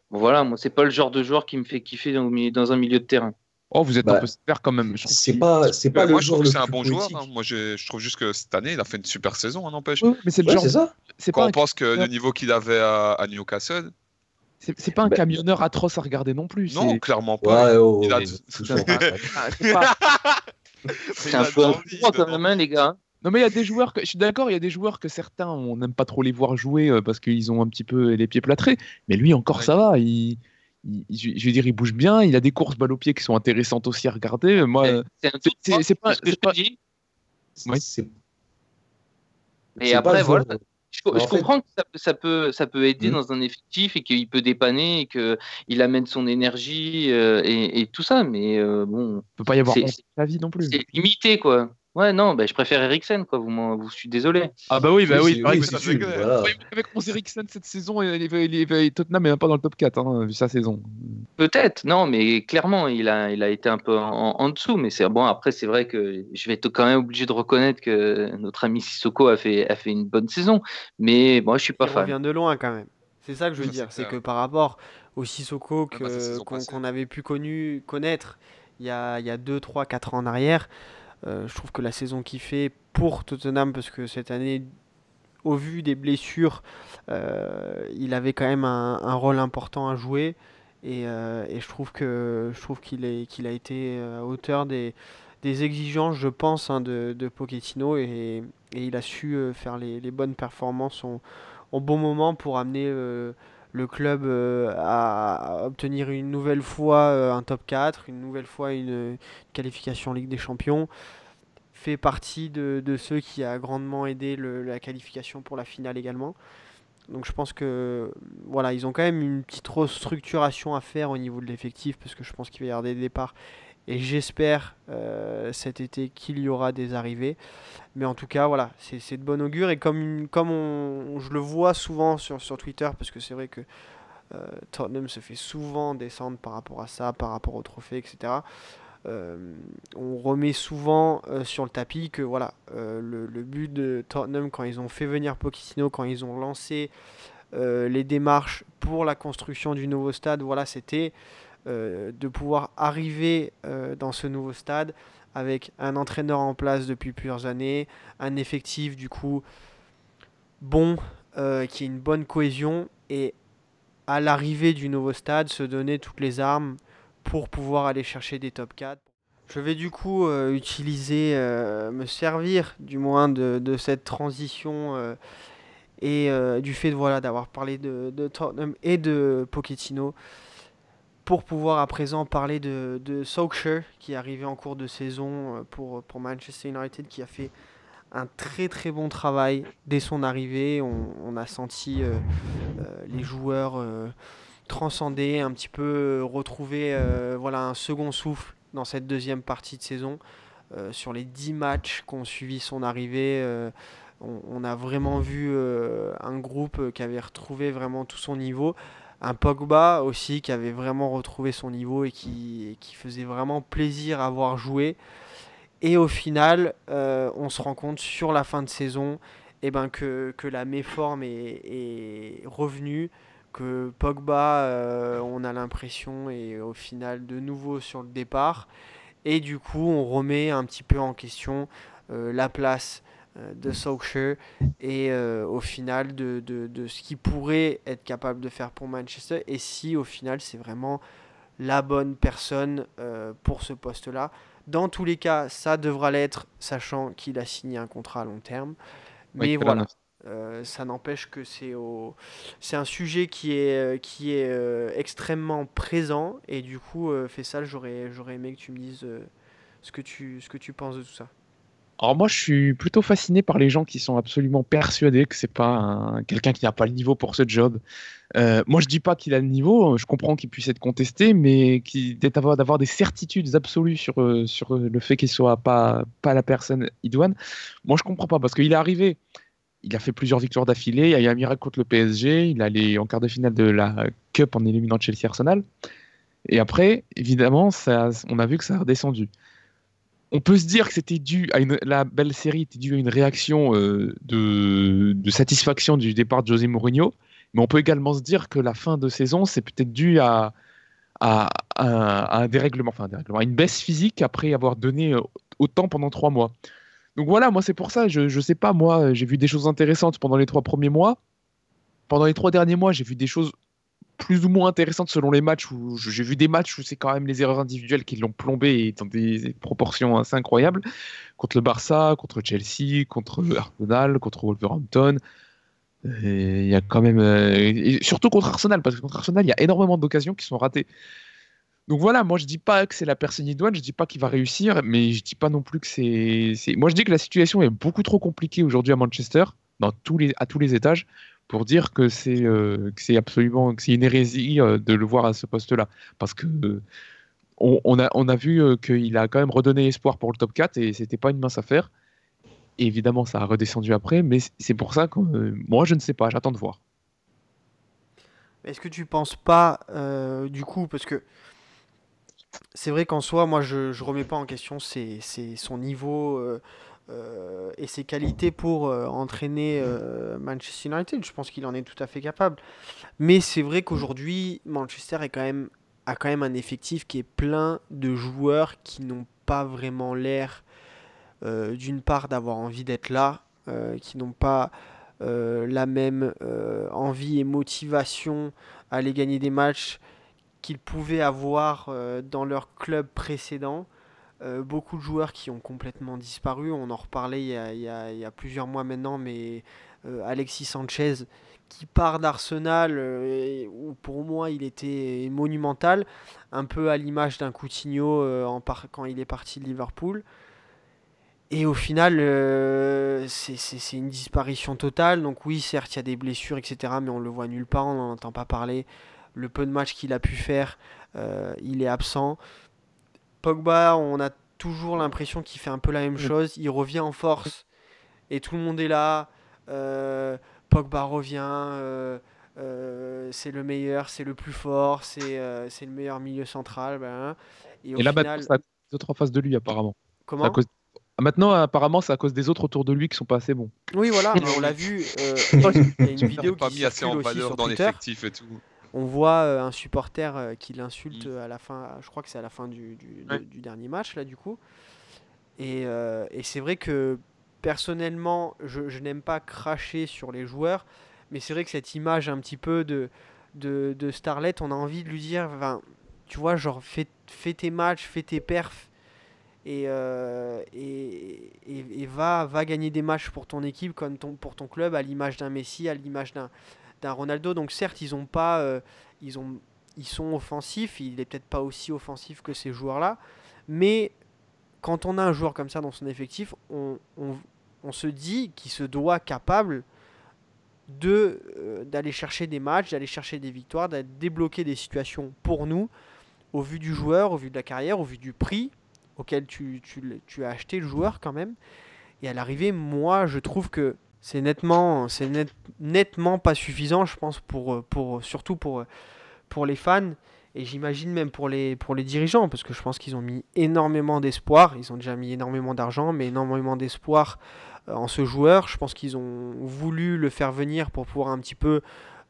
voilà, moi, c'est pas le genre de joueur qui me fait kiffer dans, dans un milieu de terrain. Oh, vous êtes Bah, un peu sévère quand même. je C'est pas, c'est pas Euh, le moi, je joueur trouve que c'est un bon joueur. poétique. hein. Moi, j'ai- je trouve juste que cette année, il a fait une super saison, hein, n'empêche. Ouais, mais c'est le Ouais, genre. c'est ça. Quand pas, on pense que le niveau qu'il avait à, à Newcastle, c'est- pas un Bah- camionneur atroce à regarder non plus. non, clairement pas. Ouais, oh, Il a- oh, ouais. <laughs> Ah, c'est <laughs> un peu un quand même, hein, les gars. Non mais il y a des joueurs que je suis d'accord, il y a des joueurs que certains on n'aime pas trop les voir jouer euh, parce qu'ils ont un petit peu les pieds plâtrés, mais lui encore Ouais. ça va, il, il- je je veux dire il bouge bien, il a des courses balle au pied qui sont intéressantes aussi à regarder. Moi, euh, C'est c'est pas- ce que c'est je pas- te dis. Oui. C'est- Et après, joueur- voilà. Je, je comprends que ça, peut- ça peut, ça peut aider Mhm. dans un effectif et qu'il peut dépanner et qu'il amène son énergie euh, et, et tout ça, mais euh, bon, peut pas y avoir la vie non plus. c'est limité, quoi. Ouais, non, bah, je préfère Eriksen, quoi. Vous, m'en- vous, je suis désolé. Ah bah oui, bah oui, c'est oui, voilà. Ouais, Avec 11 Eriksen cette saison, il est- il est- Tottenham est même pas dans le top 4 hein, vu sa saison. Peut-être, non, mais clairement, il a, il a été un peu en, en dessous. Mais c'est bon, après, c'est vrai que je vais être quand même obligé de reconnaître que notre ami Sissoko a fait, a fait une bonne saison. Mais moi, je suis pas il fan. revient de loin quand même. C'est ça que je veux Ça, dire, c'est que par rapport au Sissoko que- saison qu'on avait pu connu, connaître il y a, il y a 2, 3, 4 ans en arrière, euh, je trouve que la saison qu'il fait pour Tottenham, parce que cette année, au vu des blessures, euh, il avait quand même un, rôle important à jouer. Et, euh, et je trouve que je trouve qu'il a été euh, à hauteur des, des exigences, je pense, hein, de, de Pochettino et, il a su euh, faire les, les bonnes performances au, bon moment pour amener euh, le club euh, à, obtenir une nouvelle fois euh, un top 4, une nouvelle fois une, qualification en Ligue des Champions. Fait partie de, ceux qui a grandement aidé la qualification pour la finale également. Donc je pense que voilà, ils ont quand même une petite restructuration à faire au niveau de l'effectif parce que je pense qu'il va y avoir des départs Et j'espère cet été qu'il y aura des arrivées. Mais en tout cas, voilà, c'est de bon augure. Et comme, comme je le vois souvent sur, sur Twitter, parce que c'est vrai que Tottenham se fait souvent descendre par rapport à ça, par rapport au trophée, etc. Euh, on remet souvent euh, sur le tapis que voilà, euh, le, but de Tottenham quand ils ont fait venir Pochettino, quand ils ont lancé les démarches pour la construction du nouveau stade, voilà, c'était de pouvoir arriver dans ce nouveau stade avec un entraîneur en place depuis plusieurs années, un effectif du coup bon, qui est une bonne cohésion et à l'arrivée du nouveau stade se donner toutes les armes pour pouvoir aller chercher des top 4. Je vais du coup euh, utiliser, euh, me servir du moins de, cette transition euh, et du fait de, voilà, d'avoir parlé de, Tottenham et de Pochettino pour pouvoir à présent parler de, de Solskjaer qui est arrivé en cours de saison pour, pour Manchester United qui a fait un très très bon travail dès son arrivée. On, a senti les joueurs transcender, un petit peu euh, retrouver euh, voilà, un second souffle dans cette deuxième partie de saison. Euh, sur les 10 matchs qui ont suivi son arrivée, on, a vraiment vu un groupe qui avait retrouvé vraiment tout son niveau. Un Pogba aussi qui avait vraiment retrouvé son niveau et qui, faisait vraiment plaisir à voir jouer. Et au final, on se rend compte sur la fin de saison eh ben, que, la méforme est, est revenue que Pogba, euh, on a l'impression, est au final de nouveau sur le départ. Et du coup, on remet un petit peu en question euh, la place euh, de Solskjaer et au final de, de, de ce qu'il pourrait être capable de faire pour Manchester et si au final c'est vraiment la bonne personne pour ce poste-là. Dans tous les cas, ça devra l'être, sachant qu'il a signé un contrat à long terme. Mais voilà. Euh, ça n'empêche que c'est au... c'est un sujet qui est, euh, qui est euh, extrêmement présent et du coup, ça j'aurais, j'aurais aimé que tu me dises ce, que tu, ce que tu penses de tout ça. Alors moi, je suis plutôt fasciné par les gens qui sont absolument persuadés que c'est pas quelqu'un qui n'a pas le niveau pour ce job. moi, je dis pas qu'il a le niveau. Je comprends qu'il puisse être contesté, mais d'avoir des certitudes absolues sur sur le fait qu'il soit pas pas la personne idoine. Moi, je comprends pas parce qu'il est arrivé il a fait plusieurs victoires d'affilée. Il a eu un miracle contre le PSG. Il allait en quart de finale de la Cup en éliminant Chelsea Arsenal. Et après, évidemment, ça, on a vu que ça a redescendu. On peut se dire que c'était dû à une, la belle série était due à une réaction euh, de, satisfaction du départ de José Mourinho, mais on peut également se dire que la fin de saison, c'est peut-être dû à, un dérèglement, enfin un dérèglement, à une baisse physique après avoir donné euh, autant pendant trois mois. Donc voilà, moi c'est pour ça, je, je sais pas, moi j'ai vu des choses intéressantes pendant les trois premiers mois. Pendant les trois derniers mois, j'ai vu des choses plus ou moins intéressantes selon les matchs où j'ai vu des matchs où c'est quand même les erreurs individuelles qui l'ont plombé dans des proportions assez incroyables contre le Barça, contre Chelsea, contre Arsenal, contre Wolverhampton. Il y a quand même euh, et surtout contre Arsenal parce que contre Arsenal il y a énormément d'occasions qui sont ratées. Donc voilà, moi je dis pas que c'est la personne idoine, je dis pas qu'il va réussir, mais je dis pas non plus que c'est. Moi je dis que la situation est beaucoup trop compliquée aujourd'hui à Manchester, dans tous les, à tous les étages, pour dire que c'est euh, absolument que une hérésie euh, de le voir à ce poste-là. Parce que on, a, on a vu euh, qu'il a quand même redonné espoir pour le top 4 et c'était pas une mince affaire. évidemment, ça a redescendu après, mais c'est pour ça que moi je ne sais pas, j'attends de voir. Est-ce que tu penses pas, du coup, parce que c'est vrai qu'en soi, moi, je ne remets pas en question son niveau euh, euh, et ses qualités pour euh, entraîner Manchester United. Je pense qu'il en est tout à fait capable. Mais c'est vrai qu'aujourd'hui, Manchester a quand même un effectif qui est plein de joueurs qui n'ont pas vraiment l'air, d'une part, d'avoir envie d'être là, qui n'ont pas la même envie et motivation à aller gagner des matchs qu'ils pouvaient avoir euh, dans leur club précédent. Euh, beaucoup de joueurs qui ont complètement disparu. On en reparlait il y a, il y a, plusieurs mois maintenant, mais euh, Alexis Sanchez qui part d'Arsenal, où pour moi il était monumental, un peu à l'image d'un Coutinho en quand il est parti de Liverpool. Et au final, c'est une disparition totale. Donc oui, certes, il y a des blessures, etc., mais on le voit nulle part, on n'en entend pas parler le peu de matchs qu'il a pu faire, euh, il est absent. Pogba, on a toujours l'impression qu'il fait un peu la même chose. Il revient en force et tout le monde est là. Euh, Pogba revient. euh, euh, c'est le meilleur, c'est le plus fort, c'est euh, c'est le meilleur milieu central. ben, et, au Et là, final, c'est à cause des autres en face de lui, apparemment. Comment à cause- Ah, Maintenant, apparemment, c'est à cause des autres autour de lui qui sont pas assez bons. Oui, voilà, mais <laughs> on l'a vu. euh, il y a une Ils vidéo n'ont pas qui mis assez en valeur dans l'effectif et tout. On voit euh, un supporter euh, qui l'insulte Mm. à la fin, je crois que c'est à la fin du, du- de- Ouais. du dernier match, là, du coup. Et, euh, et c'est vrai que personnellement, je, je n'aime pas cracher sur les joueurs, mais c'est vrai que cette image un petit peu de, de, de Starlet, on a envie de lui dire, tu vois, genre, fais, fais tes matchs, fais tes perfs. Et, et, et- et va, va gagner des matchs pour ton équipe, comme ton, pour ton club, à l'image d'un Messi, à l'image d'un, d'un Ronaldo. Donc certes, ils ont pas, euh, ils ont, ils sont offensifs. Il est peut-être pas aussi offensif que ces joueurs-là, mais quand on a un joueur comme ça dans son effectif, on, se dit qu'il se doit capable euh, d'aller chercher des matchs, d'aller chercher des victoires, d'aller débloquer des situations pour nous, au vu du joueur, au vu de la carrière, au vu du prix auquel tu, tu tu as acheté le joueur quand même. Et à l'arrivée, moi, je trouve que c'est nettement, c'est net- nettement pas suffisant, je pense, pour, euh, pour, surtout pour, euh, pour les fans. Et j'imagine même pour les, pour les dirigeants, parce que je pense qu'ils ont mis énormément d'espoir. Ils ont déjà mis énormément d'argent, mais énormément d'espoir euh, en ce joueur. Je pense qu'ils ont voulu le faire venir pour pouvoir un petit peu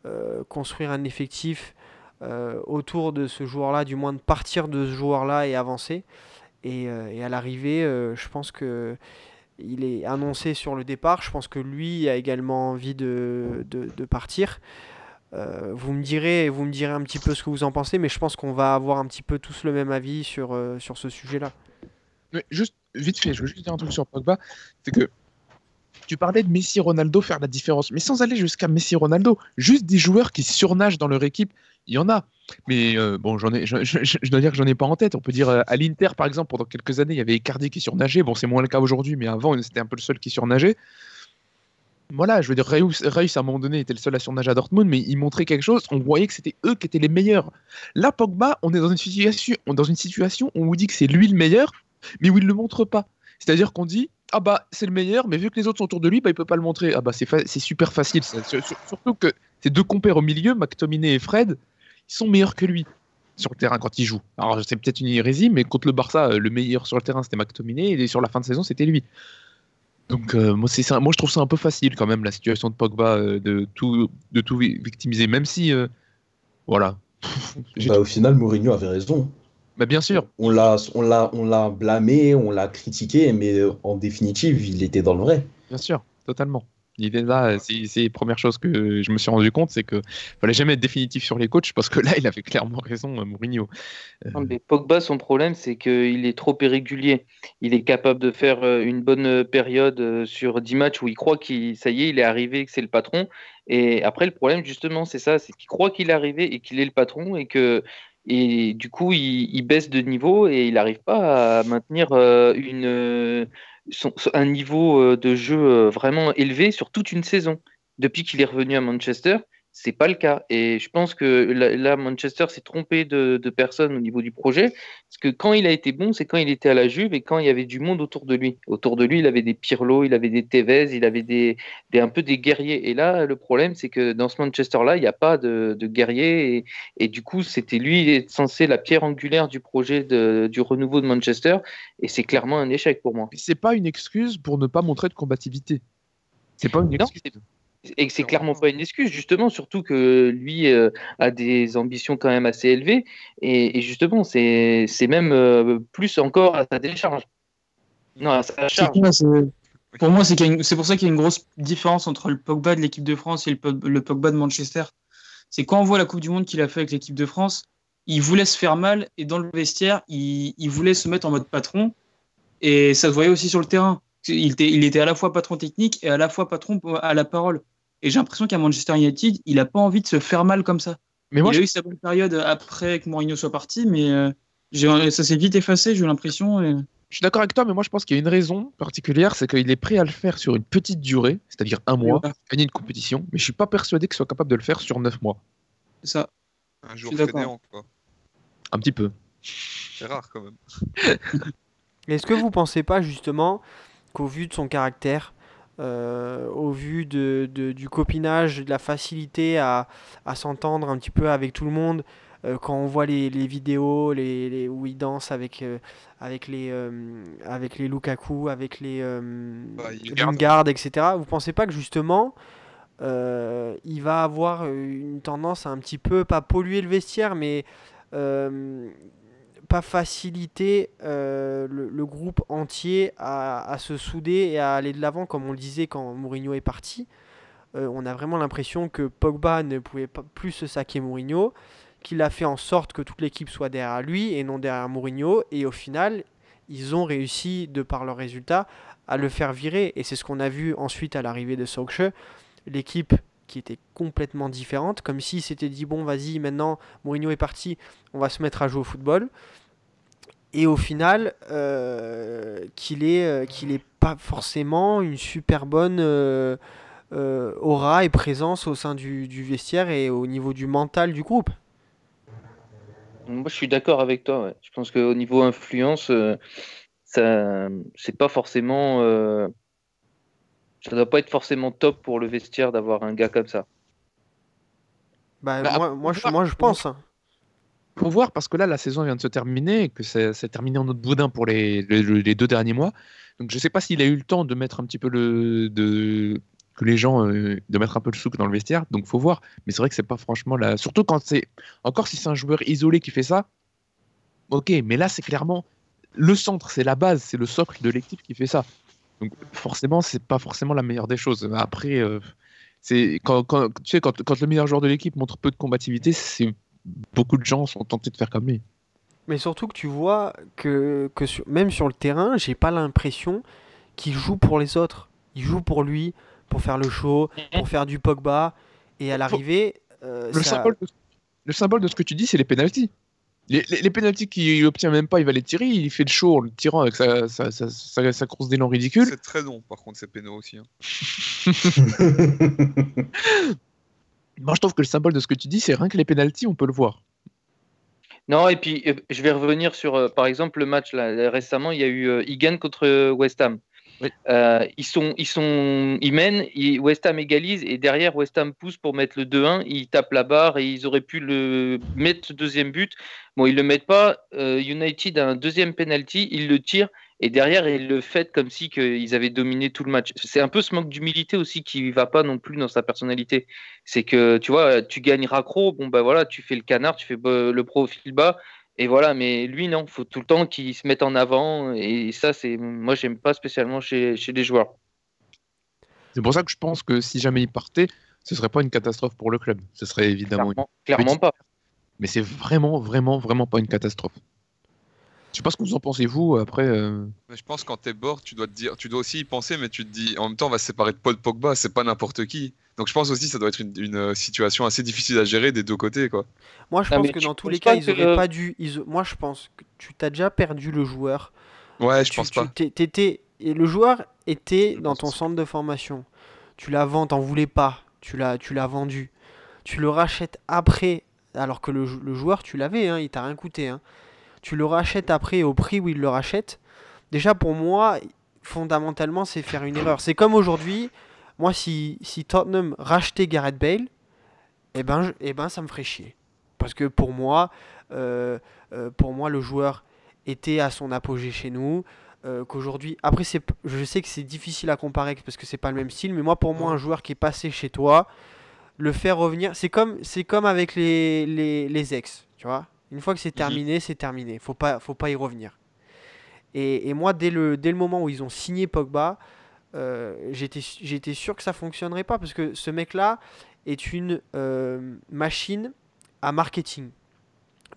euh, construire un effectif euh, autour de ce joueur-là, du moins de partir de ce joueur-là et avancer. Et, euh, à l'arrivée, euh, je pense que il est annoncé sur le départ. Je pense que lui a également envie de, de, partir. Euh, vous me direz, vous me direz un petit peu ce que vous en pensez, mais je pense qu'on va avoir un petit peu tous le même avis sur, euh, sur ce sujet-là. Juste, vite fait, je veux juste dire un truc sur Pogba, c'est que tu parlais de Messi Ronaldo faire la différence, mais sans aller jusqu'à Messi Ronaldo, juste des joueurs qui surnagent dans leur équipe, il y en a. Mais euh, bon, j'en ai, je, dois dire que j'en ai pas en tête. On peut dire euh, à l'Inter, par exemple, pendant quelques années, il y avait Icardi qui surnageait. Bon, c'est moins le cas aujourd'hui, mais avant, c'était un peu le seul qui surnageait. Voilà, je veux dire, Reus, Reus, à un moment donné était le seul à surnager à Dortmund, mais il montrait quelque chose. On voyait que c'était eux qui étaient les meilleurs. Là, Pogba, on est dans une situation, dans une situation où on vous dit que c'est lui le meilleur, mais où il ne le montre pas. C'est-à-dire qu'on dit ah bah c'est le meilleur, mais vu que les autres sont autour de lui, bah il peut pas le montrer. Ah bah c'est fa- super facile. ça. Surtout que ces deux compères au milieu, McTominay et Fred, ils sont meilleurs que lui sur le terrain quand ils jouent. Alors c'est peut-être une hérésie, mais contre le Barça, euh, le meilleur sur le terrain c'était McTominay et sur la fin de saison c'était lui. Donc euh, moi, c'est ça- moi je trouve ça un peu facile quand même la situation de Pogba euh, de tout de tout vi- victimiser, même si euh, voilà. Bah, au final, Mourinho avait raison. Bah, bien sûr. On l'a, on l'a, on l'a blâmé, on l'a critiqué, mais euh, en définitive, il était dans le vrai. Bien sûr, totalement. L'idée là, c'est c'est la première chose que je me suis rendu compte, c'est que fallait jamais être définitif sur les coachs parce que là, il avait clairement raison, euh, Mourinho. Euh, Non, mais Pogba, son problème, c'est qu'il est trop irrégulier. Il est capable de faire euh, une bonne période sur 10 matchs où il croit qu'il, ça y est, il est arrivé, que c'est le patron. Et après, le problème, justement, c'est ça, c'est qu'il croit qu'il est arrivé et qu'il est le patron et que, et du coup, il, baisse de niveau et il n'arrive pas à maintenir euh, euh, un niveau euh, de jeu vraiment élevé sur toute une saison. Depuis qu'il est revenu à Manchester, c'est pas le cas. Et je pense que là, Manchester s'est trompé de, de personnes au niveau du projet. Parce que quand il a été bon, c'est quand il était à la Juve et quand il y avait du monde autour de lui. Autour de lui, il avait des Pirlo, il avait des Tevez, il avait des, des, un peu des guerriers. Et là, le problème, c'est que dans ce Manchester-là, il n'y a pas de, de guerriers. Et, et du coup, c'était lui être censé la pierre angulaire du projet de, du renouveau de Manchester. Et c'est clairement un échec pour moi. c'est pas une excuse pour ne pas montrer de combativité. C'est pas une Non, excuse. Et que c'est clairement pas une excuse, justement, surtout que lui euh, a des ambitions quand même assez élevées. Et, et justement, c'est c'est même euh, plus encore à sa décharge. Non, à sa charge. Pour moi, c'est pour ça qu'il y a une grosse différence entre le Pogba de l'équipe de France et le Pogba de Manchester. C'est quand on voit la Coupe du Monde qu'il a fait avec l'équipe de France, il voulait se faire mal et dans le vestiaire, il, il voulait se mettre en mode patron et ça se voyait aussi sur le terrain. Il était, il était à la fois patron technique et à la fois patron à la parole. Et j'ai l'impression qu'à Manchester United, il n'a pas envie de se faire mal comme ça. Mais moi, il je- a eu sa bonne période après que Mourinho soit parti, mais euh, ça s'est vite effacé, j'ai eu l'impression. et- Je suis d'accord avec toi, mais moi je pense qu'il y a une raison particulière, c'est qu'il est prêt à le faire sur une petite durée, c'est-à-dire un mois, gagner une compétition, mais je suis pas persuadé qu'il soit capable de le faire sur neuf mois. c'est ça. Un jour fainéant, quoi. Un petit peu. C'est rare quand même. <laughs> Est-ce que vous pensez pas justement qu'au vu de son caractère, euh, au vu de, de- du copinage, de la facilité à, à s'entendre un petit peu avec tout le monde, euh, quand on voit les, les vidéos les, les- où il danse avec, euh, avec, les, avec les Lukaku, avec les Bah, Lingard. Etc., vous pensez pas que justement il va avoir une tendance à un petit peu, pas polluer le vestiaire, mais pas faciliter euh, le, groupe entier à, se souder et à aller de l'avant, comme on le disait quand Mourinho est parti. Euh, on a vraiment l'impression que Pogba ne pouvait pas plus se saquer Mourinho, qu'il a fait en sorte que toute l'équipe soit derrière lui et non derrière Mourinho. Et au final, ils ont réussi, de par leurs résultats, à le faire virer. Et c'est ce qu'on a vu ensuite à l'arrivée de Solskjaer. L'équipe qui était complètement différente, comme si c'était dit bon vas-y maintenant Mourinho est parti, on va se mettre à jouer au football. Et au final, euh, qu'il est, euh, qu'il pas forcément une super bonne euh, euh, aura et présence au sein du, vestiaire et au niveau du mental du groupe. Moi, je suis d'accord avec toi. Je pense qu'au niveau influence, ça, c'est pas forcément, ça doit pas être forcément top pour le vestiaire d'avoir un gars comme ça. Bah, Bah, moi, moi, je, moi, je pense. hein. Faut voir parce que là, la saison vient de se terminer et que c'est terminé en autre boudin pour les, les- les deux derniers mois. Donc je sais pas s'il a eu le temps de mettre un petit peu le. De, que les gens. euh, de mettre un peu le souk dans le vestiaire. Donc faut voir. Mais c'est vrai que c'est pas franchement la. Surtout quand c'est. Encore si c'est un joueur isolé qui fait ça. Ok, mais là, c'est clairement. Le centre, c'est la base, c'est le socle de l'équipe qui fait ça. Donc forcément, c'est pas forcément la meilleure des choses. Après, euh, c'est quand, quand- tu sais, quand, quand le meilleur joueur de l'équipe montre peu de combativité, c'est beaucoup de gens sont tentés de faire comme lui. Mais surtout que tu vois que, que sur- même sur le terrain, j'ai pas l'impression qu'il joue pour les autres. Il joue pour lui, pour faire le show, pour faire du Pogba. Et à l'arrivée, euh, Le, ça- symbole de, le symbole de ce que tu dis, c'est les pénalties. Les, les, les pénalties qu'il obtient même pas, il va les tirer, il fait le show en le tirant avec sa, sa, sa, sa- sa course d'élan ridicule. C'est très long, par contre, ces pénaux aussi. hein. <laughs> Moi, je trouve que le symbole de ce que tu dis, c'est rien que les pénalties, on peut le voir. Non, et puis euh, je vais revenir sur, euh, par exemple, le match là, récemment, il y a eu euh, Egan contre West Ham. Euh, ils sont, ils sont, ils mènent, ils- West Ham égalise et derrière West Ham pousse pour mettre le 2-1. Ils tapent la barre et ils auraient pu le mettre deuxième but. Bon, ils le mettent pas. Euh, United a un deuxième penalty, ils le tirent et derrière ils le fêtent comme si que ils avaient dominé tout le match. C'est un peu ce manque d'humilité aussi qui va pas non plus dans sa personnalité. C'est que tu vois, tu gagnes raccro, bon bah voilà, tu fais le canard, tu fais euh, le profil bas. Et voilà, mais lui, non, faut tout le temps qu'il se mette en avant. Et ça, c'est moi, j'aime pas spécialement chez, chez les joueurs. C'est pour ça que je pense que si jamais il partait, ce serait pas une catastrophe pour le club. Ce serait évidemment. une- Clairement, clairement petite- pas. Mais c'est vraiment, vraiment, vraiment pas une catastrophe. Je sais pas ce que vous en pensez, vous, après. euh, Mais je pense que quand t'es bord, tu dois te dire, tu dois aussi y penser, mais tu te dis, en même temps, on va se séparer de Paul Pogba, c'est pas n'importe qui. Donc je pense aussi que ça doit être une, une, euh, situation assez difficile à gérer des deux côtés, quoi. Moi, je Ah, pense que dans tous les cas, ils que- auraient pas dû. ils- Moi, je pense que tu t'as déjà perdu le joueur. Ouais, je Tu- pense tu- pas. t'étais- et le joueur était Je dans ton centre de formation. Tu l'as vendu, t'en voulais pas. Tu l'as, tu l'as vendu. Tu le rachètes après, alors que le joueur, tu l'avais, hein, il t'a rien coûté. hein. Tu le rachètes après au prix où il le rachète. Déjà, pour moi, fondamentalement, c'est faire une erreur. C'est comme aujourd'hui, moi, si, si Tottenham rachetait Gareth Bale, eh ben, je- eh ben, ça me ferait chier. Parce que pour moi, euh, euh, pour moi, le joueur était à son apogée chez nous. euh, qu'aujourd'hui, après, c'est, je sais que c'est difficile à comparer parce que c'est pas le même style, mais moi, pour moi, un joueur qui est passé chez toi, le faire revenir, c'est comme, c'est comme avec les, les, les ex, tu vois. Une fois que c'est terminé, c'est terminé. Faut pas, faut pas y revenir. Et, et moi, dès le, dès le moment où ils ont signé Pogba, j'étais, j'étais sûr que ça fonctionnerait pas parce que ce mec-là est une euh, machine à marketing.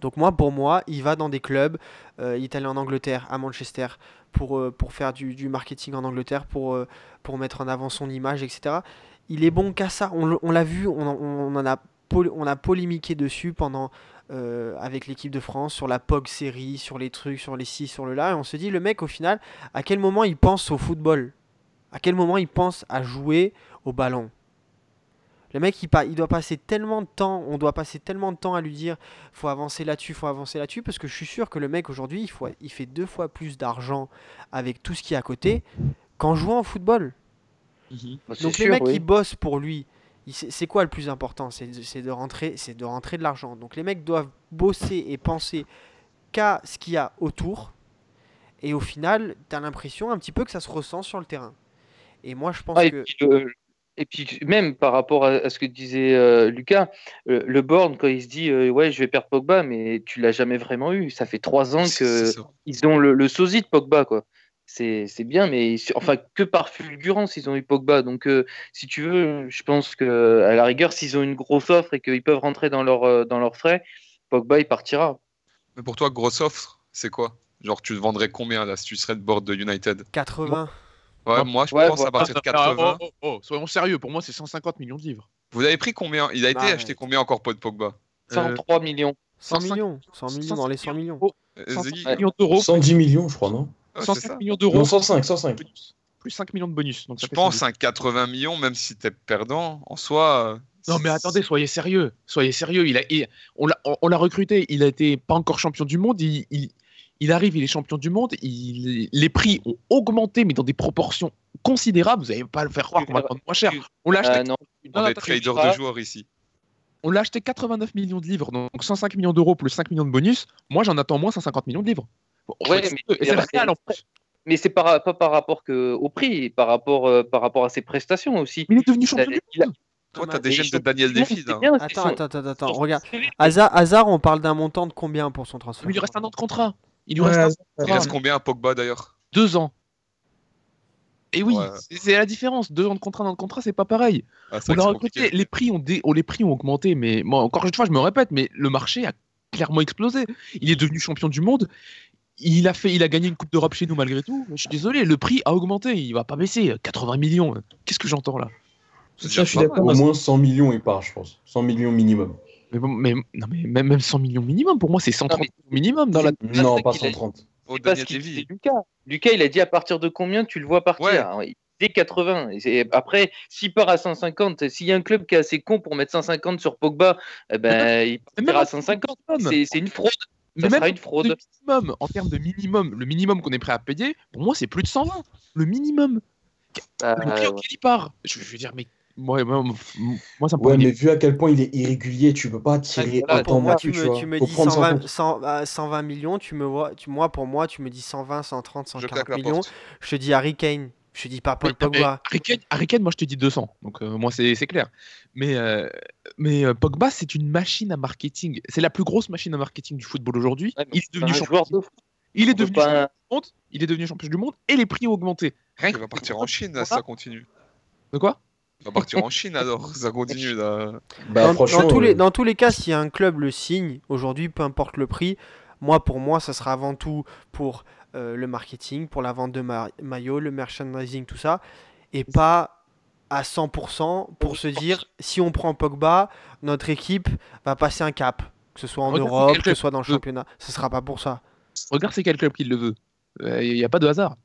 Donc moi, pour moi, il va dans des clubs, euh, il est allé en Angleterre, à Manchester, pour, euh, pour faire du, du marketing en Angleterre, pour, euh, pour mettre en avant son image, etc. Il est bon qu'à ça. On, l'a vu, on, on en a, on a polémiqué dessus pendant, euh, avec l'équipe de France, sur la POG série, sur les trucs, sur les ci, sur le là. Et on se dit, le mec, au final, à quel moment il pense au football? À quel moment il pense à jouer au ballon? Le mec, il, doit passer tellement de temps, on doit passer tellement de temps à lui dire faut avancer là-dessus, faut avancer là-dessus, parce que je suis sûr que le mec aujourd'hui, il, fait deux fois plus d'argent avec tout ce qui est à côté qu'en jouant au football. Bah, c'est Donc les mecs oui. qui bossent pour lui, c'est quoi le plus important? C'est de- c'est de rentrer, c'est de rentrer de l'argent. Donc les mecs doivent bosser et penser qu'à ce qu'il y a autour. Et au final, tu as l'impression un petit peu que ça se ressent sur le terrain. Et moi, je pense Ah, et, que puis, et puis même par rapport à, à ce que disait euh, Lucas, euh, le Born quand il se dit euh, ouais je vais perdre Pogba, mais tu l'as jamais vraiment eu. Ça fait trois ans C'est- que c'est ça. ils ont le, le sosie de Pogba quoi. C'est c'est bien, mais enfin que par fulgurance ils ont eu Pogba. Donc euh, si tu veux, je pense que à la rigueur s'ils ont une grosse offre et qu'ils peuvent rentrer dans leur euh, dans leurs frais, Pogba il partira. Mais pour toi, grosse offre, c'est quoi? Genre, tu te vendrais combien là si tu serais de bord de United? 80. Ouais, moi je Ouais, pense à partir de Ah, 80. oh, oh, oh, soyons sérieux, pour moi c'est 150 millions de livres. Vous avez pris combien? Il a été Bah, acheté combien encore Paul Pogba? 103 millions. 100 105 millions. 100 millions dans les 100 millions. Euh, 105 Ziggy millions d'euros, 110 millions, je crois, non? Ouais, c'est 105 ça. millions Non, d'euros, 105, 105. bonus, plus 5 millions de bonus. Donc Je pense 110. un 80 millions, même si t'es perdant, en soi. euh, Non mais attendez, soyez sérieux, soyez sérieux. Il a, il- on l'a, on, on l'a recruté, il a été pas encore champion du monde. Il, il, il arrive, il est champion du monde. Il, les prix ont augmenté, mais dans des proportions considérables. Vous n'allez pas le faire croire qu'on va le vendre moins cher. On l'a acheté, non, On est trader de joueurs ici. on l'a acheté 89 millions de livres, donc 105 millions d'euros plus 5 millions de bonus. Moi, j'en attends moins 150 millions de livres. Bon, Ouais, mais- c'est- en plus. mais pas par rapport que, au prix, par rapport, euh, par rapport à ses prestations aussi. Mais il est devenu champion du Il a- monde. Toi, t'as des gènes de Daniel Défis. hein. Attends, attends, attends, attends. Regarde. Hazard, Hazard, on parle d'un montant de combien pour son transfert? Mais il lui reste un an de contrat. Il lui Ouais, reste un Il reste combien à Pogba d'ailleurs deux ans. Et oui, Ouais. c'est- la différence. Deux ans de contrat, un an de contrat, c'est pas pareil. Ah, On recruté, les prix ont, dé- oh, les prix ont augmenté, mais moi, encore une fois, je me répète, mais le marché a clairement explosé. Il est devenu champion du monde. Il a, fait, il a gagné une Coupe d'Europe chez nous malgré tout. Je suis désolé, le prix a augmenté. Il va pas baisser. 80 millions. Qu'est-ce que j'entends là? Ça, je suis d'accord. Au moins 100 millions, il part, je pense. 100 millions minimum. Mais, bon, mais, non, mais même, même 100 millions minimum, pour moi, c'est 130 Non, mais- millions minimum dans la. Non, pas qu'il a- 130. Oh, C'est pas ce Lucas. Lucas, il a dit à partir de combien tu le vois partir Ouais. Disait 80. Et c'est- après, s'il part à 150, s'il y a un club qui est assez con pour mettre 150 sur Pogba, eh ben, il même partira à 150. minimum. C'est c'est une fraude. Mais Ça même sera une de fraude. minimum, en termes de minimum, le minimum qu'on est prêt à payer, pour moi, c'est plus de 120. Le minimum. Ah, Le prix ouais. auquel il part. Je, je veux dire, mais moi, moi, moi, ça me Ouais, mais vu à quel point il est irrégulier, tu peux pas tirer voilà, autant Pour moi, tu tu me, vois. tu me dis prendre ça en 120, compte. 100, euh, 120 millions, tu me vois, tu, moi pour moi, tu me dis 120, 130, Je 140 claque la millions. porte. Je te dis Harry Kane, je te dis pas Paul Oui, Pogba. Harry Kane- Harry Kane, moi je te dis 200, donc euh, moi c'est c'est clair. Mais, euh, mais euh, Pogba, c'est une machine à marketing. C'est la plus grosse machine à marketing du football aujourd'hui. Ouais, il est devenu champion. de. Il est devenu pas- champion du monde. Il est devenu champion du monde et les prix ont augmenté. Rien Il va partir en Chine, là, ça continue. de quoi? Il va partir en Chine alors, ça continue là. Bah, dans, franchement, dans tous les, euh, dans tous les cas, si un club le signe, aujourd'hui, peu importe le prix, moi pour moi, ça sera avant tout pour euh, le marketing, pour la vente de ma maillots, le merchandising, tout ça, et pas à 100% pour se dire si on prend Pogba, notre équipe va passer un cap, que ce soit en Regarde, Europe, que ce soit dans le championnat. Ce sera pas pour ça. Regarde, c'est quel club qui le veut. Il n'y a pas de hasard.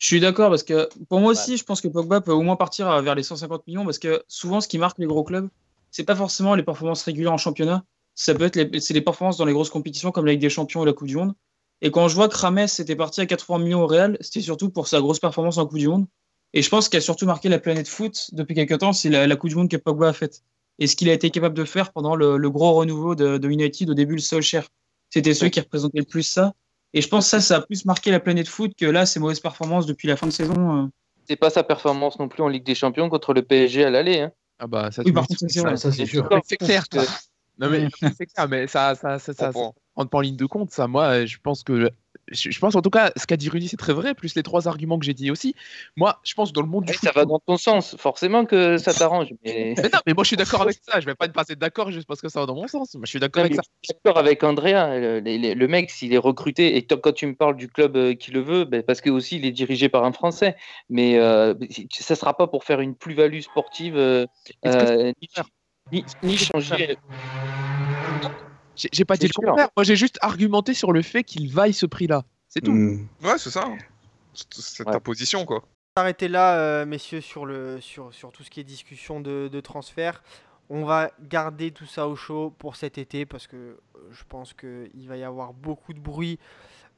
Je suis d'accord parce que pour moi aussi, je pense que Pogba peut au moins partir vers les 150 millions parce que souvent, ce qui marque les gros clubs, c'est pas forcément les performances régulières en championnat. Ça peut être les, c'est les performances dans les grosses compétitions comme la Ligue des Champions ou la Coupe du Monde. Et quand je vois que Rames était parti à 80 millions au Real, c'était surtout pour sa grosse performance en Coupe du Monde. Et je pense qu'il a surtout marqué la planète foot depuis quelques temps, c'est la, la Coupe du Monde que Pogba a faite. Et ce qu'il a été capable de faire pendant le, le gros renouveau de, de United au début, le Solskjaer. C'était ceux qui représentaient le plus ça. Et je pense que ça, ça a plus marqué la planète foot que là, ses mauvaises performances depuis la fin de saison. euh. C'est pas sa performance non plus en Ligue des Champions contre le PSG à l'aller. Hein. Ah bah ça, Oui, c'est c'est sûr. c'est clair. ça. Non mais c'est clair, mais ça, ça, ça, ça, en ligne de compte. Ça, moi, je pense que, je, pense en tout cas, ce qu'a dit Rudy, c'est très vrai. Plus les trois arguments que j'ai dit aussi. Moi, je pense que dans le monde du foot, ça va dans ton sens. Forcément que ça t'arrange. Mais... <laughs> Mais non, mais moi je suis d'accord avec ça. Je vais pas te passer d'accord juste parce que ça va dans mon sens. Moi, je suis d'accord avec ça. Je suis d'accord avec Andrea. Le, le- le mec, s'il est recruté, et quand tu me parles du club euh, qui le veut, ben, parce que aussi il est dirigé par un Français, mais euh, ça sera pas pour faire une plus-value sportive, euh, euh, ni changer. J'ai pas dit le contraire. Moi, j'ai juste argumenté sur le fait qu'il vaille ce prix-là. C'est tout. hmm. Ouais, c'est ça. hein. C'est Ouais. ta position quoi. s'arrêter là, euh, messieurs, sur, le, sur, sur tout ce qui est discussion de, de transfert. On va garder tout ça au chaud pour cet été parce que euh, je pense qu'il va y avoir beaucoup de bruit,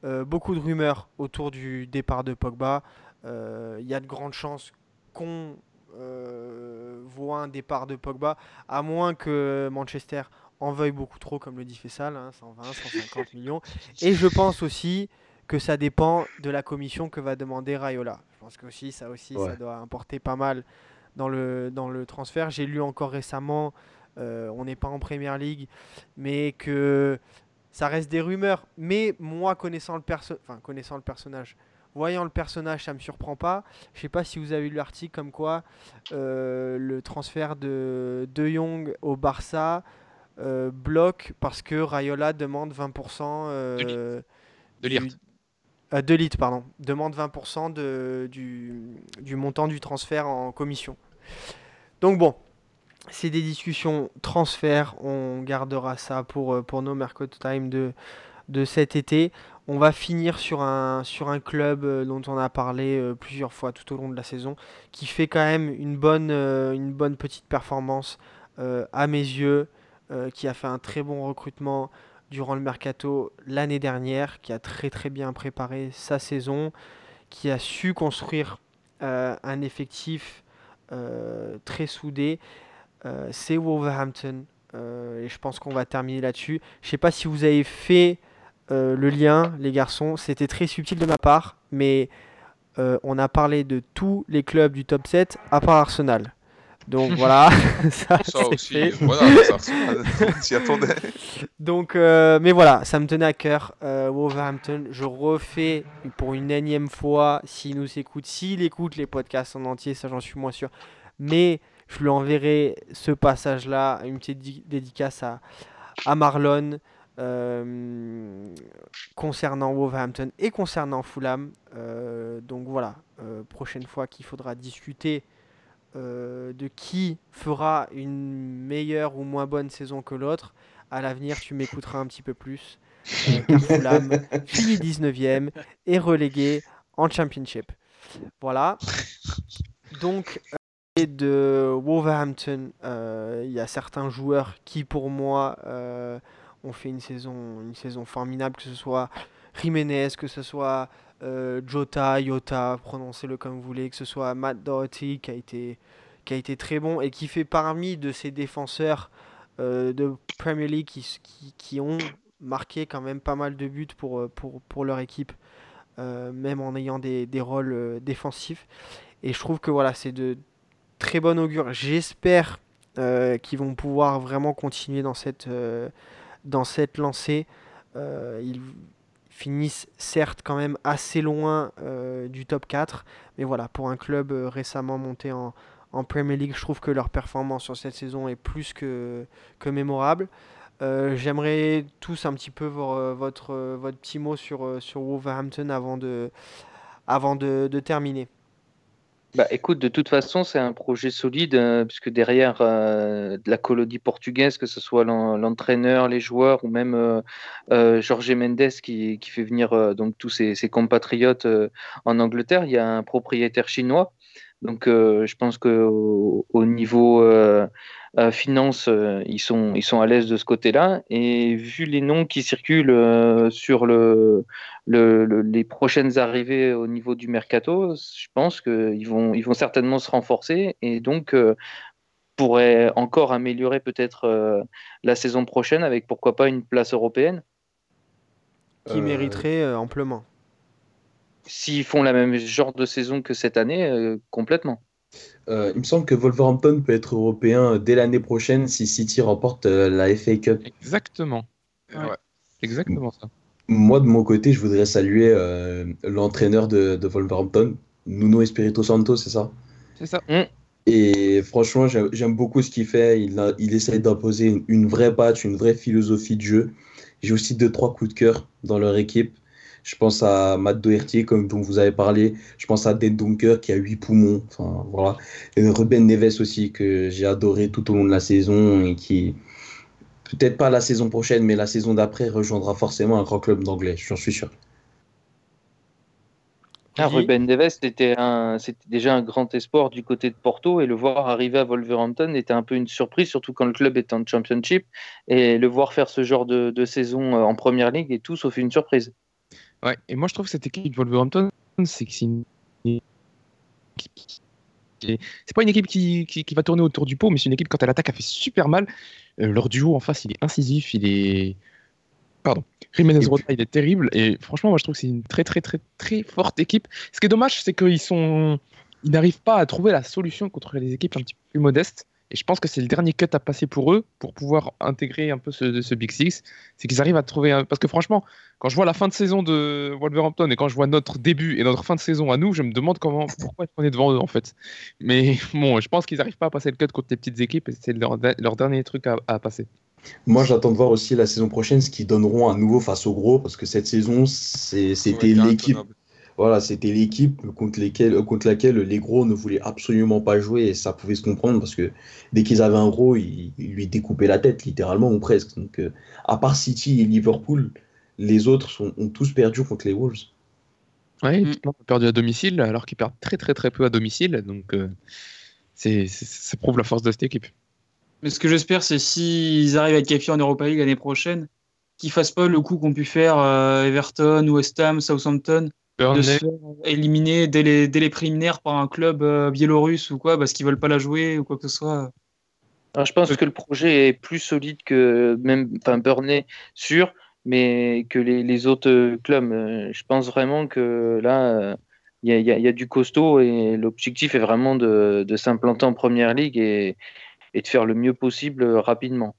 euh, beaucoup de rumeurs autour du départ de Pogba. Euh, Il y a de grandes chances qu'on euh, voit un départ de Pogba, à moins que Manchester en veuille beaucoup trop, comme le dit Fessal, hein, 120, 150 <laughs> millions. Et je pense aussi que ça dépend de la commission que va demander Rayola. Je pense que aussi, ça aussi, ça doit importer pas mal dans le, dans le transfert. J'ai lu encore récemment, euh, on n'est pas en Première League, mais que ça reste des rumeurs. Mais moi, connaissant le, perso enfin, connaissant le personnage, voyant le personnage, ça me surprend pas. Je sais pas si vous avez lu l'article comme quoi euh, le transfert de De Jong au Barça euh, bloque parce que Rayola demande 20% euh, De euh, de Ligt, pardon, demande 20% de, du, du montant du transfert en commission. Donc bon, c'est des discussions transfert, on gardera ça pour, euh, pour nos Mercato Time de, de cet été. On va finir sur un, sur un club euh, dont on a parlé euh, plusieurs fois tout au long de la saison, qui fait quand même une bonne, euh, une bonne petite performance euh, à mes yeux, euh, qui a fait un très bon recrutement durant le mercato l'année dernière, qui a très très bien préparé sa saison, qui a su construire euh, un effectif euh, très soudé. C'est Wolverhampton. Et je pense qu'on va terminer là-dessus. Je sais pas si vous avez fait le lien, les garçons. C'était très subtil de ma part, mais on a parlé de tous les clubs du top 7 à part Arsenal. Donc voilà, <laughs> ça, aussi, fait. voilà, ça s'y attendait. Donc, euh, mais voilà, ça me tenait à cœur. Euh, Wolverhampton, je refais pour une énième fois, s'il nous écoute, s'il écoute les podcasts en entier, ça j'en suis moins sûr. Mais je lui enverrai ce passage-là, une petite di- dédicace à, à Marlon euh, concernant Wolverhampton et concernant Fulham. Euh, donc voilà, euh, prochaine fois qu'il faudra discuter euh, de qui fera une meilleure ou moins bonne saison que l'autre, à l'avenir tu m'écouteras un petit peu plus. euh, car <laughs> Fulham finit 19ème et relégué en Championship. Voilà. Donc, euh, et de Wolverhampton, euh, il y a certains joueurs qui, pour moi, euh, ont fait une saison, une saison formidable, que ce soit Jiménez, que ce soit euh, Jota, Yota, prononcez-le comme vous voulez, que ce soit Matt Doherty qui a été, très bon et qui fait parmi de ces défenseurs euh, de Premier League qui, ont marqué quand même pas mal de buts pour, euh, pour, pour leur équipe, même en ayant des, rôles défensifs. Et je trouve que voilà, c'est de très bon augure. J'espère qu'ils vont pouvoir vraiment continuer dans cette, lancée. Finissent certes quand même assez loin euh, du top 4, mais voilà, pour un club euh, récemment monté en, en Premier League, je trouve que leur performance sur cette saison est plus que, que mémorable. Euh, J'aimerais tous un petit peu vo- votre, votre petit mot sur, sur Wolverhampton avant de, avant de, de terminer. Bah, écoute, de toute façon, c'est un projet solide, euh, puisque derrière euh, de la colonie portugaise, que ce soit l'en- l'entraîneur, les joueurs, ou même euh, euh, Jorge Mendes qui, qui fait venir euh, donc tous ses, ses compatriotes euh, en Angleterre, il y a un propriétaire chinois. Donc, je pense qu'au au niveau finance, euh, ils sont, ils sont à l'aise de ce côté-là. Et vu les noms qui circulent euh, sur le, le- le- les prochaines arrivées au niveau du mercato, je pense qu'ils vont, ils vont certainement se renforcer et donc euh, pourraient encore améliorer peut-être euh, la saison prochaine avec pourquoi pas une place européenne. Qui Euh, mériterait euh, amplement. S'ils font la même genre de saison que cette année, euh, complètement. Euh, il me semble que Wolverhampton peut être européen dès l'année prochaine si City remporte euh, la FA Cup. Exactement. Ouais. Exactement ça. Moi, de mon côté, je voudrais saluer euh, l'entraîneur de, de Wolverhampton, Nuno Espirito Santo, c'est ça? C'est ça. Et franchement, j'ai- j'aime beaucoup ce qu'il fait. Il, a- il essaye d'imposer une, une vraie patte, une vraie philosophie de jeu. J'ai aussi deux, trois coups de cœur dans leur équipe. Je pense à Matt Doherty, comme dont vous avez parlé. Je pense à Den Dunker, qui a huit poumons. Enfin, voilà. Et Ruben Neves aussi, que j'ai adoré tout au long de la saison et qui, peut-être pas la saison prochaine, mais la saison d'après, rejoindra forcément un grand club d'anglais. J'en suis sûr. Ah, Ruben Neves, c'était un, c'était déjà un grand espoir du côté de Porto et le voir arriver à Wolverhampton était un peu une surprise, surtout quand le club est en Championship et le voir faire ce genre de, de saison euh, en Première Ligue est tout sauf une surprise. Ouais, et moi je trouve que cette équipe de Wolverhampton, c'est que c'est une C'est pas une équipe qui, qui- qui va tourner autour du pot, mais c'est une équipe quand elle attaque, elle fait super mal. Euh, leur duo en face, il est incisif, il est. Pardon. Jiménez Rota, il est terrible. Et franchement, moi je trouve que c'est une très très très très forte équipe. Ce qui est dommage, c'est qu'ils sont. Ils n'arrivent pas à trouver la solution contre les équipes un petit peu plus modestes. Et je pense que c'est le dernier cut à passer pour eux pour pouvoir intégrer un peu ce, ce Big Six. C'est qu'ils arrivent à trouver. un- Parce que franchement, quand je vois la fin de saison de Wolverhampton et quand je vois notre début et notre fin de saison à nous, je me demande comment, pourquoi on est devant eux en fait. Mais <laughs> bon, je pense qu'ils n'arrivent pas à passer le cut contre les petites équipes et c'est leur, leur dernier truc à, à passer. Moi, j'attends de voir aussi la saison prochaine ce qu'ils donneront à nouveau face aux gros, parce que cette saison, c'était Ouais, l'équipe. Voilà, c'était l'équipe contre, laquelle les gros ne voulaient absolument pas jouer et ça pouvait se comprendre parce que dès qu'ils avaient un gros, ils, ils lui découpaient la tête, littéralement ou presque. Donc, euh, à part City et Liverpool, les autres sont- ont tous perdu contre les Wolves. Ouais, Mm. Tottenham a perdu à domicile alors qu'ils perdent très très très peu à domicile. Donc euh, c'est- ça prouve la force de cette équipe. Mais ce que j'espère, c'est s'ils arrivent à être qualifiés en Europa League l'année prochaine, qu'ils fassent pas le coup qu'ont pu faire euh, Everton, West Ham, Southampton, de se faire éliminer dès les, dès les préliminaires par un club euh, biélorusse ou quoi, parce qu'ils veulent pas la jouer ou quoi que ce soit. Alors, je pense que le projet est plus solide que même enfin, Burnley sûr, mais que les, les autres euh, clubs. Euh, Je pense vraiment que là, il y, y a- il y a du costaud et l'objectif est vraiment de, de s'implanter en Première Ligue et, et de faire le mieux possible rapidement.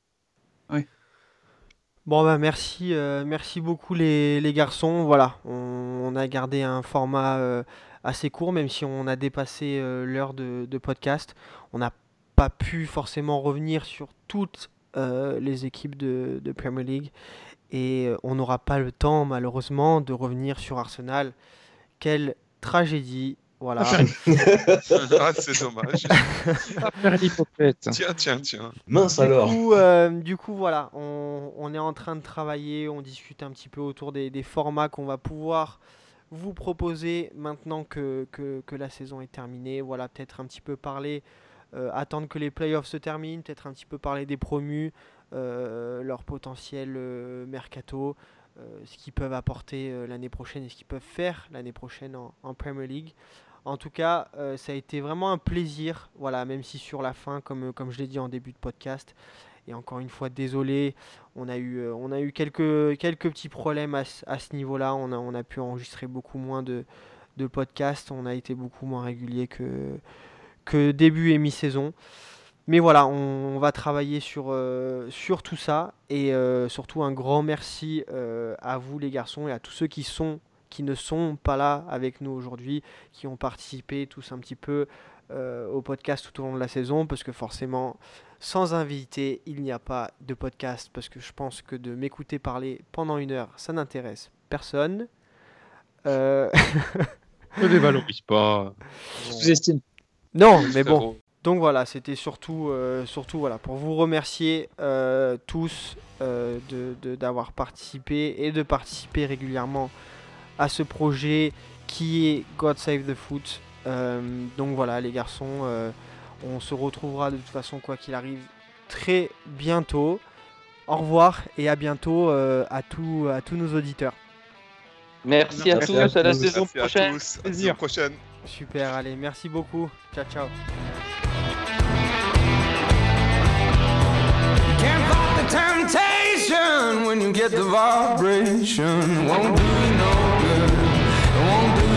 Bon bah merci, euh, merci beaucoup les, garçons. Voilà, on, a gardé un format euh, assez court, même si on a dépassé euh, l'heure de, podcast. On n'a pas pu forcément revenir sur toutes les équipes de, Premier League et on n'aura pas le temps malheureusement de revenir sur Arsenal. Quelle tragédie, voilà. <laughs> ah, c'est dommage. faire l'hypocrite. tiens, tiens, tiens. Mince Du alors. coup, euh, du coup, voilà, on, on est en train de travailler, on discute un petit peu autour des, des formats qu'on va pouvoir vous proposer maintenant que, que, que la saison est terminée. Voilà, peut-être un petit peu parler, euh, attendre que les playoffs se terminent, peut-être un petit peu parler des promus, euh, leur potentiel euh, mercato, ce qu'ils peuvent apporter euh, l'année prochaine et ce qu'ils peuvent faire l'année prochaine en, Premier League. En tout cas, euh, ça a été vraiment un plaisir, voilà, même si sur la fin, comme, je l'ai dit en début de podcast, et encore une fois, désolé, on a eu, euh, quelques, petits problèmes à, à ce niveau-là, on a, pu enregistrer beaucoup moins de, de podcasts, on a été beaucoup moins régulier que début et mi-saison. Mais voilà, on, on va travailler sur, euh, sur tout ça, et euh, surtout un grand merci euh, à vous les garçons et à tous ceux qui sont qui ne sont pas là avec nous aujourd'hui, qui ont participé tous un petit peu euh, au podcast tout au long de la saison, parce que forcément, sans invité, il n'y a pas de podcast, parce que je pense que de m'écouter parler pendant une heure, ça n'intéresse personne. Euh, <laughs> Ne dévalorise pas. Je vous estime. non, mais bon. Donc voilà, c'était surtout, euh, surtout voilà, pour vous remercier euh, tous euh, de- de- d'avoir participé et de participer régulièrement à ce projet qui est God Save the Foot. Euh, donc voilà les garçons, euh, on se retrouvera de toute façon quoi qu'il arrive très bientôt. Au revoir et à bientôt euh, à, tous à tous nos auditeurs. Merci à tous, à à, la tous. saison Merci à tous. À la saison prochaine. Super, allez, merci beaucoup. Ciao ciao. Can't fight the temptation when you get the vibration. Won't do you no good. It won't do